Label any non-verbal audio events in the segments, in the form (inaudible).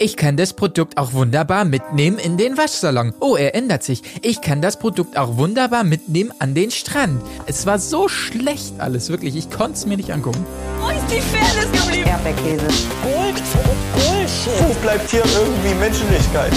Ich kann das Produkt auch wunderbar mitnehmen in den Waschsalon. Oh, er ändert sich. Ich kann das Produkt auch wunderbar mitnehmen an den Strand. Es war so schlecht alles, wirklich. Ich konnte es mir nicht angucken. Wo ist die Fairness geblieben? Erdbeerkäse. Gold, Bullshit. Wo bleibt hier irgendwie Menschlichkeit?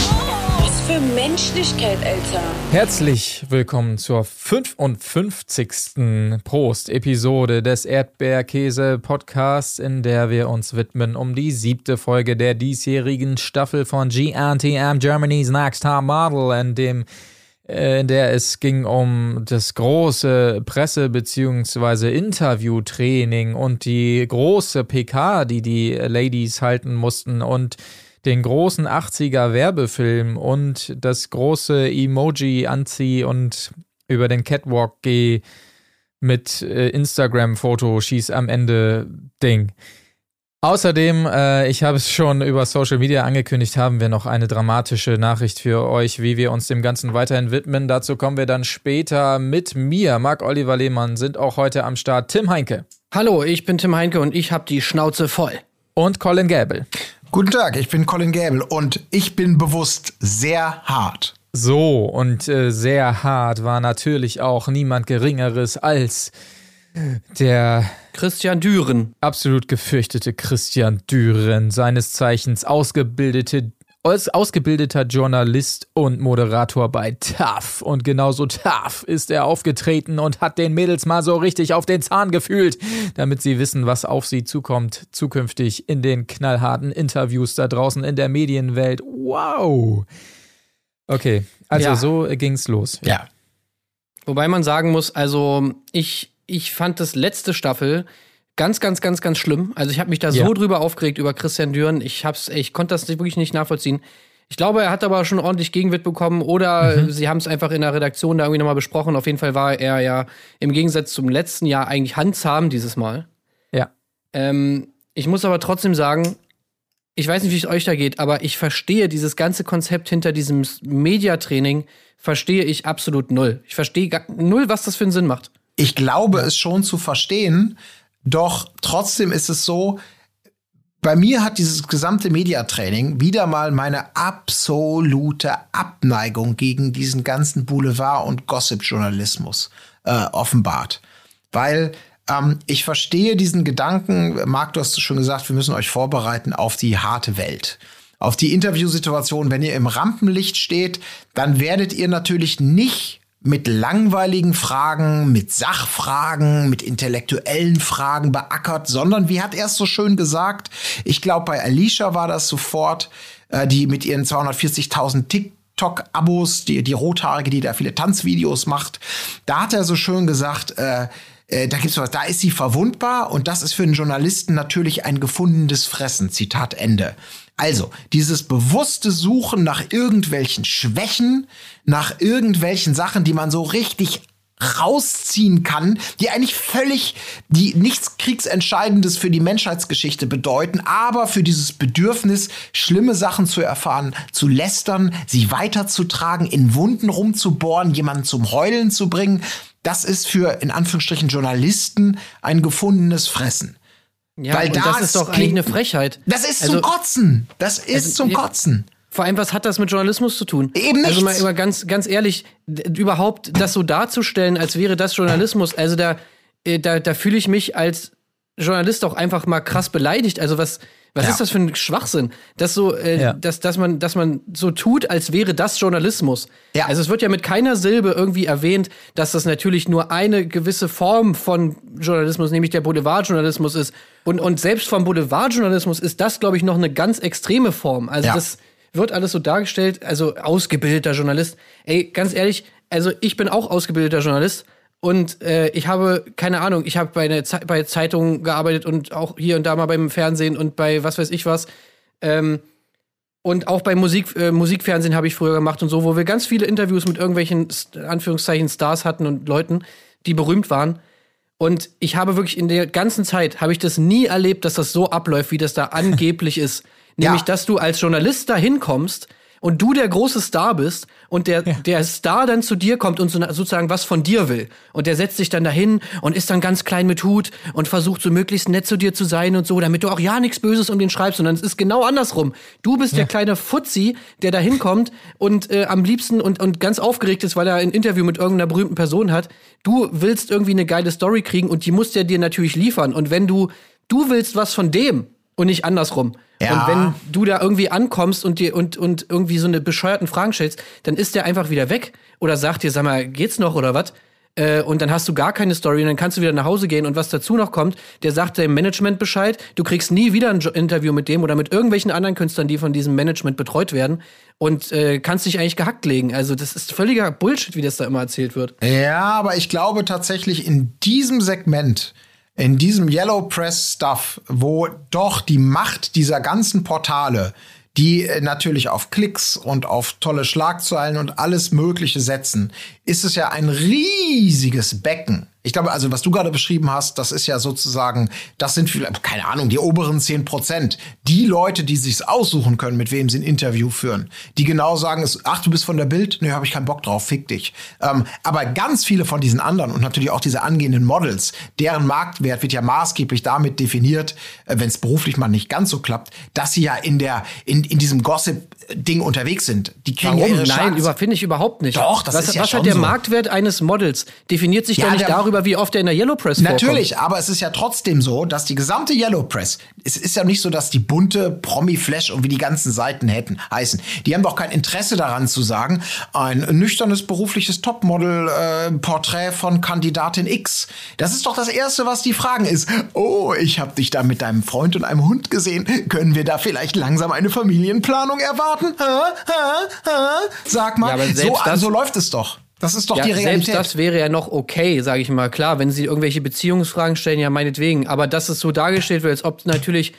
Für Menschlichkeit, Alter. Herzlich willkommen zur 55. Prost-Episode des Erdbeerkäse-Podcasts, in der wir uns widmen um die siebte Folge der diesjährigen Staffel von GNTM Germany's Next Top Model, in dem äh, in der es ging um das große Presse- bzw. Interviewtraining und die große PK, die die Ladies halten mussten und den großen 80er Werbefilm und das große Emoji-Anzieh und über den Catwalk geh mit äh, Instagram-Foto schieß am Ende Ding. Außerdem, äh, ich habe es schon über Social Media angekündigt, haben wir noch eine dramatische Nachricht für euch, wie wir uns dem Ganzen weiterhin widmen. Dazu kommen wir dann später mit mir. Marc-Oliver Lehmann sind auch heute am Start. Tim Heinke. Hallo, ich bin Tim Heinke und ich habe die Schnauze voll. Und Colin Gäbel. Guten Tag, ich bin Colin Gäbel und ich bin bewusst sehr hart. So, und äh, sehr hart war natürlich auch niemand Geringeres als der Christian Düren. absolut gefürchtete Christian Düren, seines Zeichens ausgebildete, aus, ausgebildeter Journalist und Moderator bei TAF. Und genauso TAF ist er aufgetreten und hat den Mädels mal so richtig auf den Zahn gefühlt, damit sie wissen, was auf sie zukommt, zukünftig in den knallharten Interviews da draußen in der Medienwelt. Wow! Okay, also Ja. so ging's los. Ja. Wobei man sagen muss, also ich, ich fand das letzte Staffel ganz, ganz, ganz, ganz schlimm. Also ich habe mich da Ja. so drüber aufgeregt über Christian Düren. Ich hab's, ich konnte das wirklich nicht nachvollziehen. Ich glaube, er hat aber schon ordentlich Gegenwind bekommen oder sie haben es einfach in der Redaktion da irgendwie nochmal besprochen. Auf jeden Fall war er ja im Gegensatz zum letzten Jahr eigentlich handzahm dieses Mal. Ja. Ähm, ich muss aber trotzdem sagen, ich weiß nicht, wie es euch da geht, aber ich verstehe dieses ganze Konzept hinter diesem Mediatraining, verstehe ich absolut null. Ich verstehe gar- null, was das für einen Sinn macht. Ich glaube es schon zu verstehen, doch trotzdem ist es so, bei mir hat dieses gesamte Mediatraining wieder mal meine absolute Abneigung gegen diesen ganzen Boulevard- und Gossip-Journalismus äh, offenbart. Weil ähm, ich verstehe diesen Gedanken, Marc, du hast es schon gesagt, wir müssen euch vorbereiten auf die harte Welt. Auf die Interviewsituation, wenn ihr im Rampenlicht steht, dann werdet ihr natürlich nicht mit langweiligen Fragen, mit Sachfragen, mit intellektuellen Fragen beackert, sondern wie hat er es so schön gesagt? Ich glaube, bei Alicia war das sofort, äh, die mit ihren 240.000 TikTok-Abos, die, die Rothaarige, die da viele Tanzvideos macht, da hat er so schön gesagt, äh, äh, da gibt's was, da ist sie verwundbar und das ist für einen Journalisten natürlich ein gefundenes Fressen. Zitat Ende. Also, dieses bewusste Suchen nach irgendwelchen Schwächen, nach irgendwelchen Sachen, die man so richtig rausziehen kann, die eigentlich völlig, die nichts Kriegsentscheidendes für die Menschheitsgeschichte bedeuten, aber für dieses Bedürfnis, schlimme Sachen zu erfahren, zu lästern, sie weiterzutragen, in Wunden rumzubohren, jemanden zum Heulen zu bringen, das ist für, in Anführungsstrichen, Journalisten ein gefundenes Fressen. Ja, Weil das das ist doch eigentlich eine Frechheit. Das ist Also- zum Kotzen. Das ist Also, zum ja. Kotzen. Vor allem, was hat das mit Journalismus zu tun? Eben Also mal, mal ganz, ganz ehrlich, überhaupt das so darzustellen, als wäre das Journalismus, also da, äh, da, da fühle ich mich als Journalist auch einfach mal krass beleidigt. Also was, was Ja. ist das für ein Schwachsinn? Dass so, äh, Ja. dass, dass man, dass man so tut, als wäre das Journalismus. Ja. Also es wird ja mit keiner Silbe irgendwie erwähnt, dass das natürlich nur eine gewisse Form von Journalismus, nämlich der Boulevardjournalismus ist. Und, und selbst vom Boulevardjournalismus ist das, glaube ich, noch eine ganz extreme Form. Also das wird alles so dargestellt, also ausgebildeter Journalist. Ey, ganz ehrlich, also ich bin auch ausgebildeter Journalist und äh, ich habe, keine Ahnung, ich habe bei, einer Ze bei Zeitungen gearbeitet und auch hier und da mal beim Fernsehen und bei was weiß ich was. Ähm, und auch bei Musik, äh, Musikfernsehen habe ich früher gemacht und so, wo wir ganz viele Interviews mit irgendwelchen, Anführungszeichen, Stars hatten und Leuten, die berühmt waren. Und ich habe wirklich in der ganzen Zeit, habe ich das nie erlebt, dass das so abläuft, wie das da (laughs) angeblich ist. Nämlich, Ja. dass du als Journalist da hinkommst und du der große Star bist und der, der Star dann zu dir kommt und so, sozusagen was von dir will. Und der setzt sich dann dahin und ist dann ganz klein mit Hut und versucht so möglichst nett zu dir zu sein und so, damit du auch ja nichts Böses um den schreibst, sondern es ist genau andersrum. Du bist der kleine Fuzzi, der da hinkommt und äh, am liebsten und, und ganz aufgeregt ist, weil er ein Interview mit irgendeiner berühmten Person hat. Du willst irgendwie eine geile Story kriegen und die muss der dir natürlich liefern. Und wenn du, du willst was von dem und nicht andersrum. Ja. Und wenn du da irgendwie ankommst und dir und, und irgendwie so eine bescheuerten Fragen stellst, dann ist der einfach wieder weg oder sagt dir, sag mal, geht's noch oder was? Äh, und dann hast du gar keine Story und dann kannst du wieder nach Hause gehen und was dazu noch kommt, der sagt dem Management Bescheid, du kriegst nie wieder ein jo Interview mit dem oder mit irgendwelchen anderen Künstlern, die von diesem Management betreut werden und äh, kannst dich eigentlich gehackt legen. Also das ist völliger Bullshit, wie das da immer erzählt wird. Ja, aber ich glaube tatsächlich in diesem Segment, in diesem Yellow Press Stuff, wo doch die Macht dieser ganzen Portale, die äh, natürlich auf Klicks und auf tolle Schlagzeilen und alles Mögliche setzen, ist es ja ein riesiges Becken. Ich glaube, also was du gerade beschrieben hast, das ist ja sozusagen, das sind vielleicht, keine Ahnung, die oberen 10 Prozent. Die Leute, die sich's aussuchen können, mit wem sie ein Interview führen. Die genau sagen, ach, du bist von der Bild? Nee, habe ich keinen Bock drauf, fick dich. Ähm, aber ganz viele von diesen anderen und natürlich auch diese angehenden Models, deren Marktwert wird ja maßgeblich damit definiert, äh, wenn es beruflich mal nicht ganz so klappt, dass sie ja in der, in, in diesem Gossip-Ding unterwegs sind. Die kriegen ja Warum? ihre Nein, über, finde ich überhaupt nicht. Doch, das was, ist ja Was schon hat der so. Marktwert eines Models? Definiert sich Ja, doch nicht der- darüber, wie oft er in der Yellow Press vorkommt. Natürlich, aber es ist ja trotzdem so, dass die gesamte Yellow Press, es ist ja nicht so, dass die bunte Promi-Flash und wie die ganzen Seiten hätten heißen. Die haben doch kein Interesse daran zu sagen, ein nüchternes berufliches Topmodel-Porträt von Kandidatin X. Das ist doch das Erste, was die fragen ist. Oh, ich habe dich da mit deinem Freund und einem Hund gesehen. Können wir da vielleicht langsam eine Familienplanung erwarten? Ha? Ha? Ha? Sag mal, Ja, so, das- so läuft es doch. Das ist doch Ja, die Realität. selbst das wäre ja noch okay, sage ich mal. Klar, wenn sie irgendwelche Beziehungsfragen stellen, ja meinetwegen. Aber dass es so dargestellt wird, als ob natürlich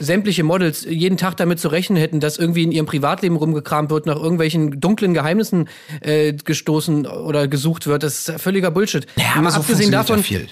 sämtliche Models jeden Tag damit zu rechnen hätten, dass irgendwie in ihrem Privatleben rumgekramt wird, nach irgendwelchen dunklen Geheimnissen äh, gestoßen oder gesucht wird, das ist völliger Bullshit. Ja, aber so abgesehen davon, ja viel.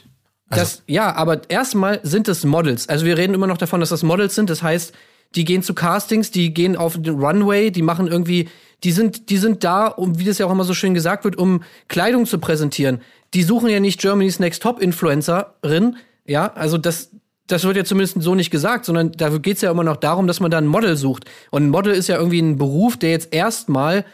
Also das, ja, aber erstmal sind es Models. Also wir reden immer noch davon, dass das Models sind. Das heißt, die gehen zu Castings, die gehen auf den Runway, die machen irgendwie, die sind, die sind da, um, wie das ja auch immer so schön gesagt wird, um Kleidung zu präsentieren. Die suchen ja nicht Germany's Next Top Influencerin, ja, also das, das wird ja zumindest so nicht gesagt, sondern da geht's ja immer noch darum, dass man da ein Model sucht. Und ein Model ist ja irgendwie ein Beruf, der jetzt erstmal,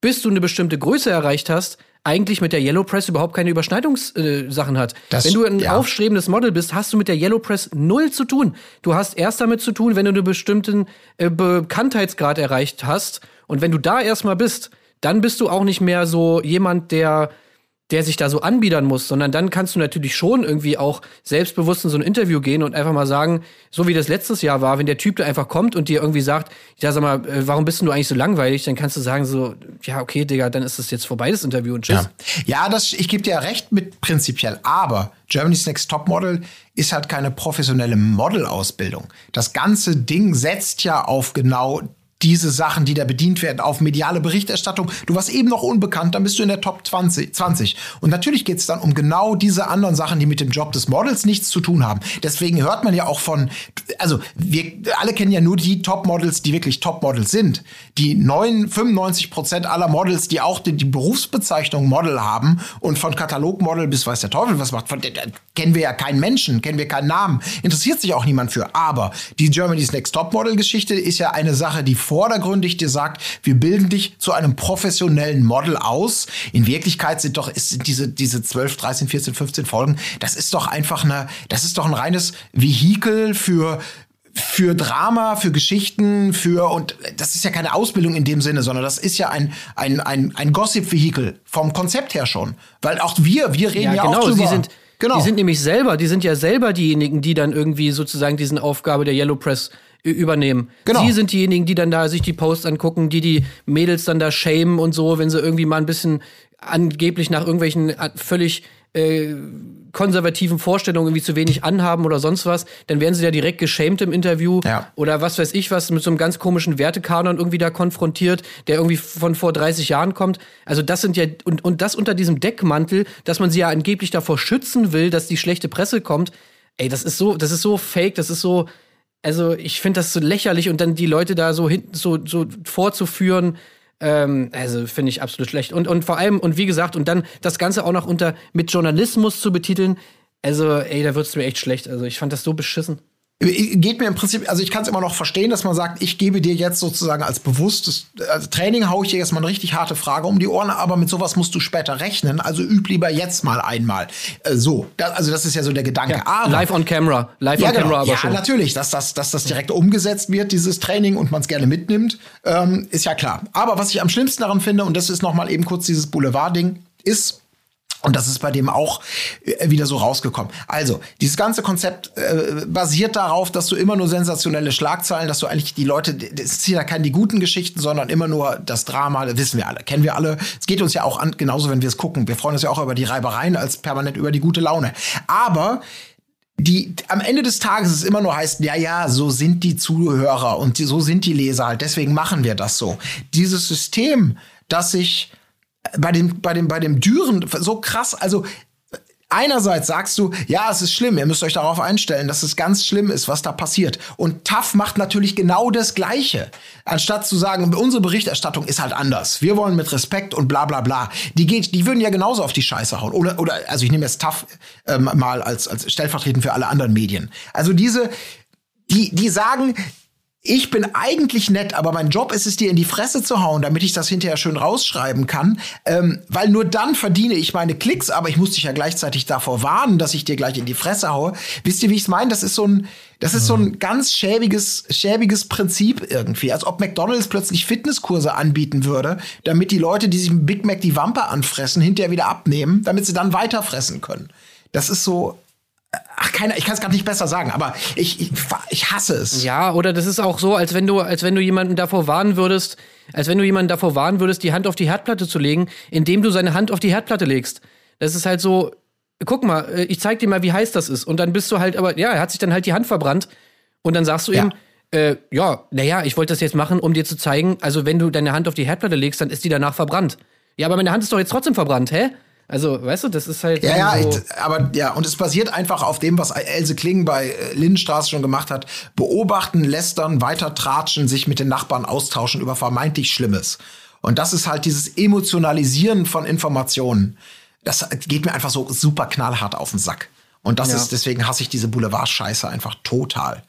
bis du eine bestimmte Größe erreicht hast, eigentlich mit der Yellow Press überhaupt keine Überschneidungssachen äh, hat. Das- Wenn du ein ja. aufstrebendes Model bist, hast du mit der Yellow Press null zu tun. Du hast erst damit zu tun, wenn du einen bestimmten äh, Bekanntheitsgrad erreicht hast. Und wenn du da erstmal bist, dann bist du auch nicht mehr so jemand, der der sich da so anbiedern muss, sondern dann kannst du natürlich schon irgendwie auch selbstbewusst in so ein Interview gehen und einfach mal sagen, so wie das letztes Jahr war, wenn der Typ da einfach kommt und dir irgendwie sagt, ja, sag mal, äh, warum bist du eigentlich so langweilig? Dann kannst du sagen so, ja, okay, Digga, dann ist das jetzt vorbei, das Interview und tschüss. Ja, ja das, ich gebe dir ja recht mit prinzipiell, aber Germany's Next Topmodel ist halt keine professionelle Modelausbildung. Das ganze Ding setzt ja auf genau diese Sachen, die da bedient werden, auf mediale Berichterstattung. Du warst eben noch unbekannt, dann bist du in der Top 20. 20. Und natürlich geht es dann um genau diese anderen Sachen, die mit dem Job des Models nichts zu tun haben. Deswegen hört man ja auch von, also wir alle kennen ja nur die Topmodels, die wirklich Topmodels sind. Die 9, 95 Prozent aller Models, die auch die, die Berufsbezeichnung Model haben und von Katalogmodel bis weiß der Teufel was macht, von, kennen wir ja keinen Menschen, kennen wir keinen Namen, interessiert sich auch niemand für. Aber die Germany's Next Topmodel Geschichte ist ja eine Sache, die vordergründig dir sagt, wir bilden dich zu einem professionellen Model aus. In Wirklichkeit sind doch ist, diese diese 12, 13, 14, 15 Folgen, das ist doch einfach eine, das ist doch ein reines Vehikel für für Drama, für Geschichten, für und das ist ja keine Ausbildung in dem Sinne, sondern das ist ja ein ein ein, ein Gossip-Vehikel vom Konzept her schon, weil auch wir wir reden ja, Ja, auch genau, drüber. sie sind, genau. die sind nämlich selber, die sind ja selber diejenigen, die dann irgendwie sozusagen diesen Aufgabe der Yellow Press ü- übernehmen. Genau. Sie sind diejenigen, die dann da sich die Posts angucken, die die Mädels dann da shamen und so, wenn sie irgendwie mal ein bisschen angeblich nach irgendwelchen äh, völlig äh, konservativen Vorstellungen irgendwie zu wenig anhaben oder sonst was, dann werden sie ja direkt geschämt im Interview Ja. oder was weiß ich was mit so einem ganz komischen Wertekanon irgendwie da konfrontiert, der irgendwie von vor 30 Jahren kommt. Also das sind ja und und das unter diesem Deckmantel, dass man sie ja angeblich davor schützen will, dass die schlechte Presse kommt. Ey, das ist so, das ist so fake, das ist so also ich finde das so lächerlich und dann die Leute da so hinten so so vorzuführen, Ähm, also finde ich absolut schlecht. Und, und vor allem, und wie gesagt, und dann das Ganze auch noch unter mit Journalismus zu betiteln, also, ey, da wird's mir echt schlecht. Also, ich fand das so beschissen. Geht mir im Prinzip, also ich kann es immer noch verstehen, dass man sagt, ich gebe dir jetzt sozusagen als bewusstes also Training, haue ich dir jetzt mal eine richtig harte Frage um die Ohren, aber mit sowas musst du später rechnen. Also üb lieber jetzt mal einmal. Äh, so, da, also das ist ja so der Gedanke. Ja, aber, live on camera, live ja, on genau. camera aber ja, schon. natürlich, dass das, dass das direkt umgesetzt wird, dieses Training und man es gerne mitnimmt, ähm, ist ja klar. Aber was ich am schlimmsten daran finde, und das ist noch mal eben kurz dieses Boulevard-Ding, ist, und das ist bei dem auch äh, wieder so rausgekommen. Also, dieses ganze Konzept äh, basiert darauf, dass du immer nur sensationelle Schlagzeilen, dass du eigentlich die Leute, es sind ja keine die guten Geschichten, sondern immer nur das Drama, das wissen wir alle, kennen wir alle. Es geht uns ja auch an, genauso wenn wir es gucken. Wir freuen uns ja auch über die Reibereien als permanent über die gute Laune. Aber die am Ende des Tages es immer nur heißt, ja, ja, so sind die Zuhörer und die, so sind die Leser halt, deswegen machen wir das so. Dieses System, das sich bei dem, bei dem, bei dem Düren so krass, also einerseits sagst du, ja, es ist schlimm, ihr müsst euch darauf einstellen, dass es ganz schlimm ist, was da passiert. Und TAF macht natürlich genau das Gleiche. Anstatt zu sagen, unsere Berichterstattung ist halt anders. Wir wollen mit Respekt und bla bla bla. Die geht, die würden ja genauso auf die Scheiße hauen. Oder, oder also ich nehme jetzt TAF ähm, mal als, als stellvertretend für alle anderen Medien. Also diese, die, die sagen, ich bin eigentlich nett, aber mein Job ist es, dir in die Fresse zu hauen, damit ich das hinterher schön rausschreiben kann. Ähm, weil nur dann verdiene ich meine Klicks, aber ich muss dich ja gleichzeitig davor warnen, dass ich dir gleich in die Fresse haue. Wisst ihr, wie ich es meine? Das ist so ein, das ist so ein ganz schäbiges, schäbiges Prinzip irgendwie. Als ob McDonalds plötzlich Fitnesskurse anbieten würde, damit die Leute, die sich mit Big Mac die Wampe anfressen, hinterher wieder abnehmen, damit sie dann weiterfressen können. Das ist so, Ach, keiner, ich kann es gar nicht besser sagen, aber ich, ich, ich hasse es. Ja, oder das ist auch so, als wenn du, als wenn du jemanden davor warnen würdest, als wenn du jemanden davor warnen würdest, die Hand auf die Herdplatte zu legen, indem du seine Hand auf die Herdplatte legst. Das ist halt so, guck mal, äh, ich zeig dir mal, wie heiß das ist. Und dann bist du halt, aber ja, er hat sich dann halt die Hand verbrannt. Und dann sagst du Ja. ihm, äh, ja, naja, ich wollte das jetzt machen, um dir zu zeigen, also wenn du deine Hand auf die Herdplatte legst, dann ist die danach verbrannt. Ja, aber meine Hand ist doch jetzt trotzdem verbrannt, hä? Also, weißt du, das ist halt. Ja, ja, so, ich, aber ja, und es basiert einfach auf dem, was Else Kling bei äh, Lindenstraße schon gemacht hat. Beobachten, lästern, weiter tratschen, sich mit den Nachbarn austauschen über vermeintlich Schlimmes. Und das ist halt dieses Emotionalisieren von Informationen. Das geht mir einfach so super knallhart auf den Sack. Und das Ja. ist, deswegen hasse ich diese Boulevard-Scheiße einfach total.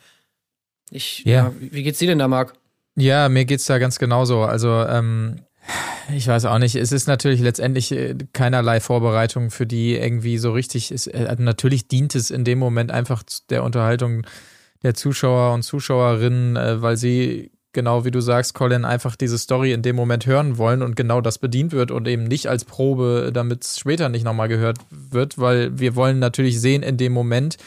ich, Ja. ja. Wie geht's dir denn da, Marc? Ja, mir geht's da ganz genauso. Also, ähm, ich weiß auch nicht. Es ist natürlich letztendlich äh, keinerlei Vorbereitung für die irgendwie so richtig. Es, äh, natürlich dient es in dem Moment einfach der Unterhaltung der Zuschauer und Zuschauerinnen, äh, weil sie genau wie du sagst, Colin, einfach diese Story in dem Moment hören wollen und genau das bedient wird und eben nicht als Probe, damit es später nicht nochmal gehört wird, weil wir wollen natürlich sehen in dem Moment,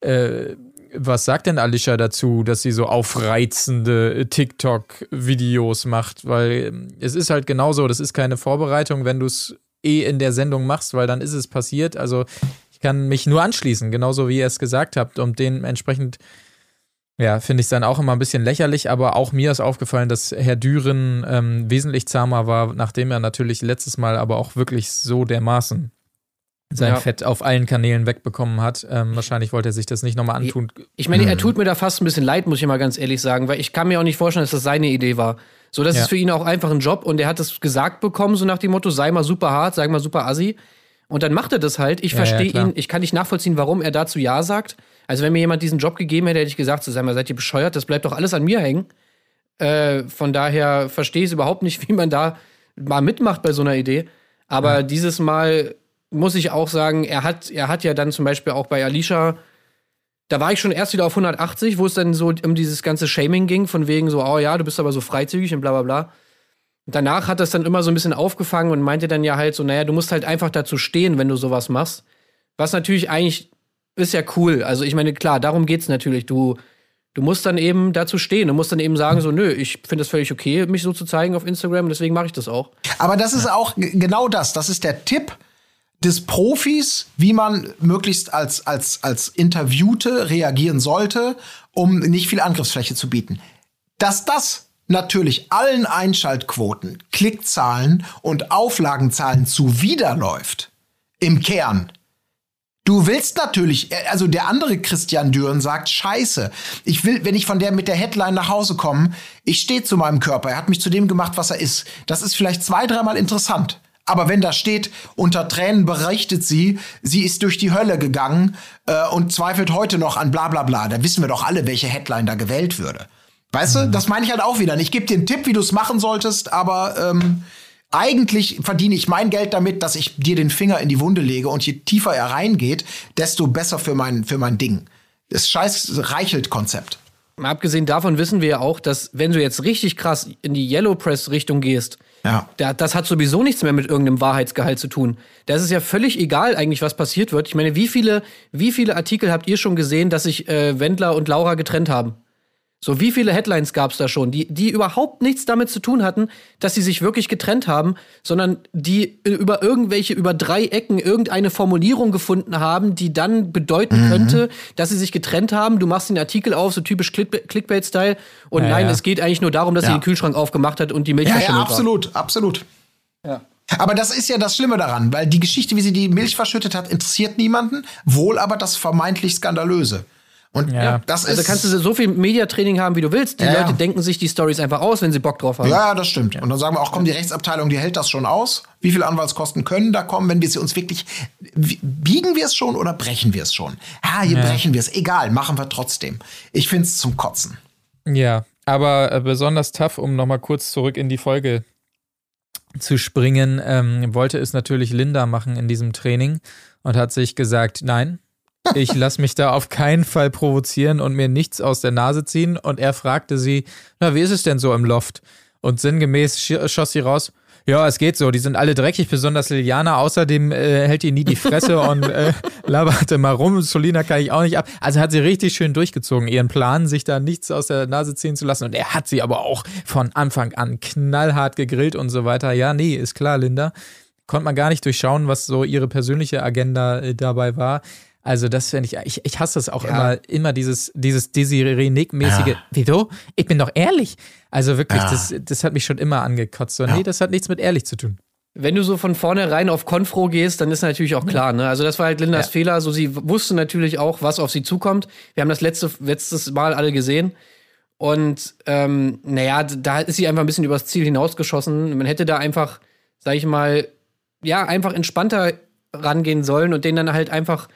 äh, was sagt denn Alicia dazu, dass sie so aufreizende äh, TikTok-Videos macht? Weil ähm, es ist halt genauso, das ist keine Vorbereitung, wenn du es eh in der Sendung machst, weil dann ist es passiert. Also ich kann mich nur anschließen, genauso wie ihr es gesagt habt. Und dementsprechend, ja, finde ich es dann auch immer ein bisschen lächerlich, aber auch mir ist aufgefallen, dass Herr Düren ähm, wesentlich zahmer war, nachdem er natürlich letztes Mal aber auch wirklich so dermaßen sein Ja. Fett auf allen Kanälen wegbekommen hat. Ähm, wahrscheinlich wollte er sich das nicht nochmal antun. Ich meine, er tut mir da fast ein bisschen leid, muss ich mal ganz ehrlich sagen, weil ich kann mir auch nicht vorstellen, dass das seine Idee war. So, das Ja. ist für ihn auch einfach ein Job und er hat es gesagt bekommen, so nach dem Motto, sei mal super hart, sei mal super assi. Und dann macht er das halt. Ich Ja, verstehe ihn, ich kann nicht nachvollziehen, warum er dazu Ja sagt. Also, wenn mir jemand diesen Job gegeben hätte, hätte ich gesagt, so, sei mal, seid ihr bescheuert, das bleibt doch alles an mir hängen. Äh, von daher verstehe ich es überhaupt nicht, (laughs) wie man da mal mitmacht bei so einer Idee. Aber dieses Mal muss ich auch sagen, er hat, er hat ja dann zum Beispiel auch bei Alicia, da war ich schon erst wieder auf 180, wo es dann so um dieses ganze Shaming ging, von wegen so, oh ja, du bist aber so freizügig und bla bla bla. Danach hat das dann immer so ein bisschen aufgefangen und meinte dann ja halt so, naja, du musst halt einfach dazu stehen, wenn du sowas machst. Was natürlich eigentlich ist ja cool. Also ich meine, klar, darum geht's natürlich. Du, du musst dann eben dazu stehen. Du musst dann eben sagen, so, nö, ich finde es völlig okay, mich so zu zeigen auf Instagram, deswegen mache ich das auch. Aber das ist auch genau das. Das ist der Tipp des Profis, wie man möglichst als, als, als Interviewte reagieren sollte, um nicht viel Angriffsfläche zu bieten. Dass das natürlich allen Einschaltquoten, Klickzahlen und Auflagenzahlen zuwiderläuft, im Kern, Du willst natürlich, also der andere Christian Düren sagt, scheiße, ich will, wenn ich von der mit der Headline nach Hause komme, ich stehe zu meinem Körper, er hat mich zu dem gemacht, was er ist. Das ist vielleicht zwei, dreimal interessant. Aber wenn da steht, unter Tränen berichtet sie, sie ist durch die Hölle gegangen äh, und zweifelt heute noch an bla bla bla, da wissen wir doch alle, welche Headline da gewählt würde. Weißt du, das meine ich halt auch wieder. Ich gebe dir einen Tipp, wie du es machen solltest, aber ähm, eigentlich verdiene ich mein Geld damit, dass ich dir den Finger in die Wunde lege und je tiefer er reingeht, desto besser für mein, für mein Ding. Das scheiß Reichelt-Konzept. Mal abgesehen davon wissen wir ja auch, dass wenn du jetzt richtig krass in die Yellow Press Richtung gehst, Ja. da, das hat sowieso nichts mehr mit irgendeinem Wahrheitsgehalt zu tun. Das ist ja völlig egal eigentlich, was passiert wird. Ich meine, wie viele, wie viele Artikel habt ihr schon gesehen, dass sich äh, Wendler und Laura getrennt haben? So, wie viele Headlines gab es da schon, die, die überhaupt nichts damit zu tun hatten, dass sie sich wirklich getrennt haben, sondern die über irgendwelche, über drei Ecken irgendeine Formulierung gefunden haben, die dann bedeuten könnte, dass sie sich getrennt haben. Du machst den Artikel auf, so typisch Click- Clickbait-Style. Und Ja, nein, ja. es geht eigentlich nur darum, dass sie Ja. den Kühlschrank aufgemacht hat und die Milch Ja, ja, verschimmelt war. absolut, absolut. Ja. Aber das ist ja das Schlimme daran, weil die Geschichte, wie sie die Milch verschüttet hat, interessiert niemanden, wohl aber das vermeintlich Skandalöse. Und Ja. das ist. Also kannst du so viel Mediatraining haben, wie du willst. Die Ja, ja. Leute denken sich die Stories einfach aus, wenn sie Bock drauf haben. ja, ja, das stimmt. Und dann sagen wir auch, komm, die Rechtsabteilung, die hält das schon aus. Wie viele Anwaltskosten können da kommen, wenn wir sie uns wirklich. Biegen wir es schon oder brechen wir es schon? Ja, hier brechen wir es. Egal, machen wir trotzdem. Ich find's zum Kotzen. Ja, aber äh, besonders tough, um nochmal kurz zurück in die Folge zu springen, ähm, wollte es natürlich Linda machen in diesem Training und hat sich gesagt, nein, ich lasse mich da auf keinen Fall provozieren und mir nichts aus der Nase ziehen. Und er fragte sie, na, wie ist es denn so im Loft? Und sinngemäß sch- schoss sie raus, ja, es geht so, die sind alle dreckig, besonders Liliana. Außerdem äh, hält die nie die Fresse und äh, (laughs) labert immer rum. Solina kann ich auch nicht ab. Also hat sie richtig schön durchgezogen, ihren Plan, sich da nichts aus der Nase ziehen zu lassen. Und er hat sie aber auch von Anfang an knallhart gegrillt und so weiter. Ja, nee, ist klar, Linda. Konnte man gar nicht durchschauen, was so ihre persönliche Agenda äh, dabei war. Also das finde ich, ich, ich hasse es auch immer, immer dieses, dieses Desiree-Nick-mäßige, Ja. wieso? Ich bin doch ehrlich. Also wirklich, Ja. das, das hat mich schon immer angekotzt. So, nee, das hat nichts mit ehrlich zu tun. Wenn du so von vornherein auf Konfro gehst, dann ist natürlich auch klar, ne? Also das war halt Lindas Ja. Fehler. So sie wusste natürlich auch, was auf sie zukommt. Wir haben das letzte, letztes Mal alle gesehen. Und ähm, naja, da ist sie einfach ein bisschen übers Ziel hinausgeschossen. Man hätte da einfach, sag ich mal, ja, einfach entspannter rangehen sollen und denen dann halt einfach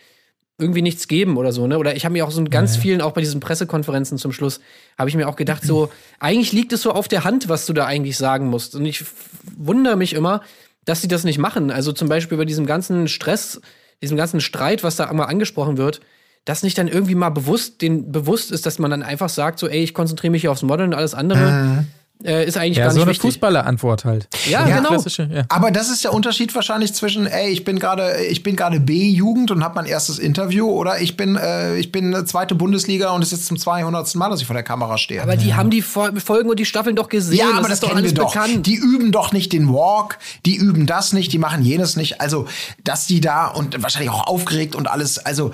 irgendwie nichts geben oder so, ne? Oder ich habe mir auch so in ganz vielen, auch bei diesen Pressekonferenzen zum Schluss, habe ich mir auch gedacht, so, eigentlich liegt es so auf der Hand, was du da eigentlich sagen musst. Und ich wundere mich immer, dass sie das nicht machen. Also zum Beispiel bei diesem ganzen Stress, diesem ganzen Streit, was da immer angesprochen wird, dass nicht dann irgendwie mal bewusst, den bewusst ist, dass man dann einfach sagt, so, ey, ich konzentriere mich hier aufs Modeln und alles andere äh, ist eigentlich Ja, gar so nicht eine wichtig. Fußballer-Antwort halt. Ja, Ja, genau. Ja. Aber das ist der Unterschied wahrscheinlich zwischen, ey, ich bin gerade, ich bin gerade B-Jugend und habe mein erstes Interview oder ich bin, äh, ich bin eine zweite Bundesliga und es ist jetzt zum 200. Mal, dass ich vor der Kamera stehe. Aber die haben die Fol- Folgen und die Staffeln doch gesehen. ja, aber das, ist doch kennen wir doch. bekannt. Die üben doch nicht den Walk, die üben das nicht, die machen jenes nicht. Also, dass die da und wahrscheinlich auch aufgeregt und alles, also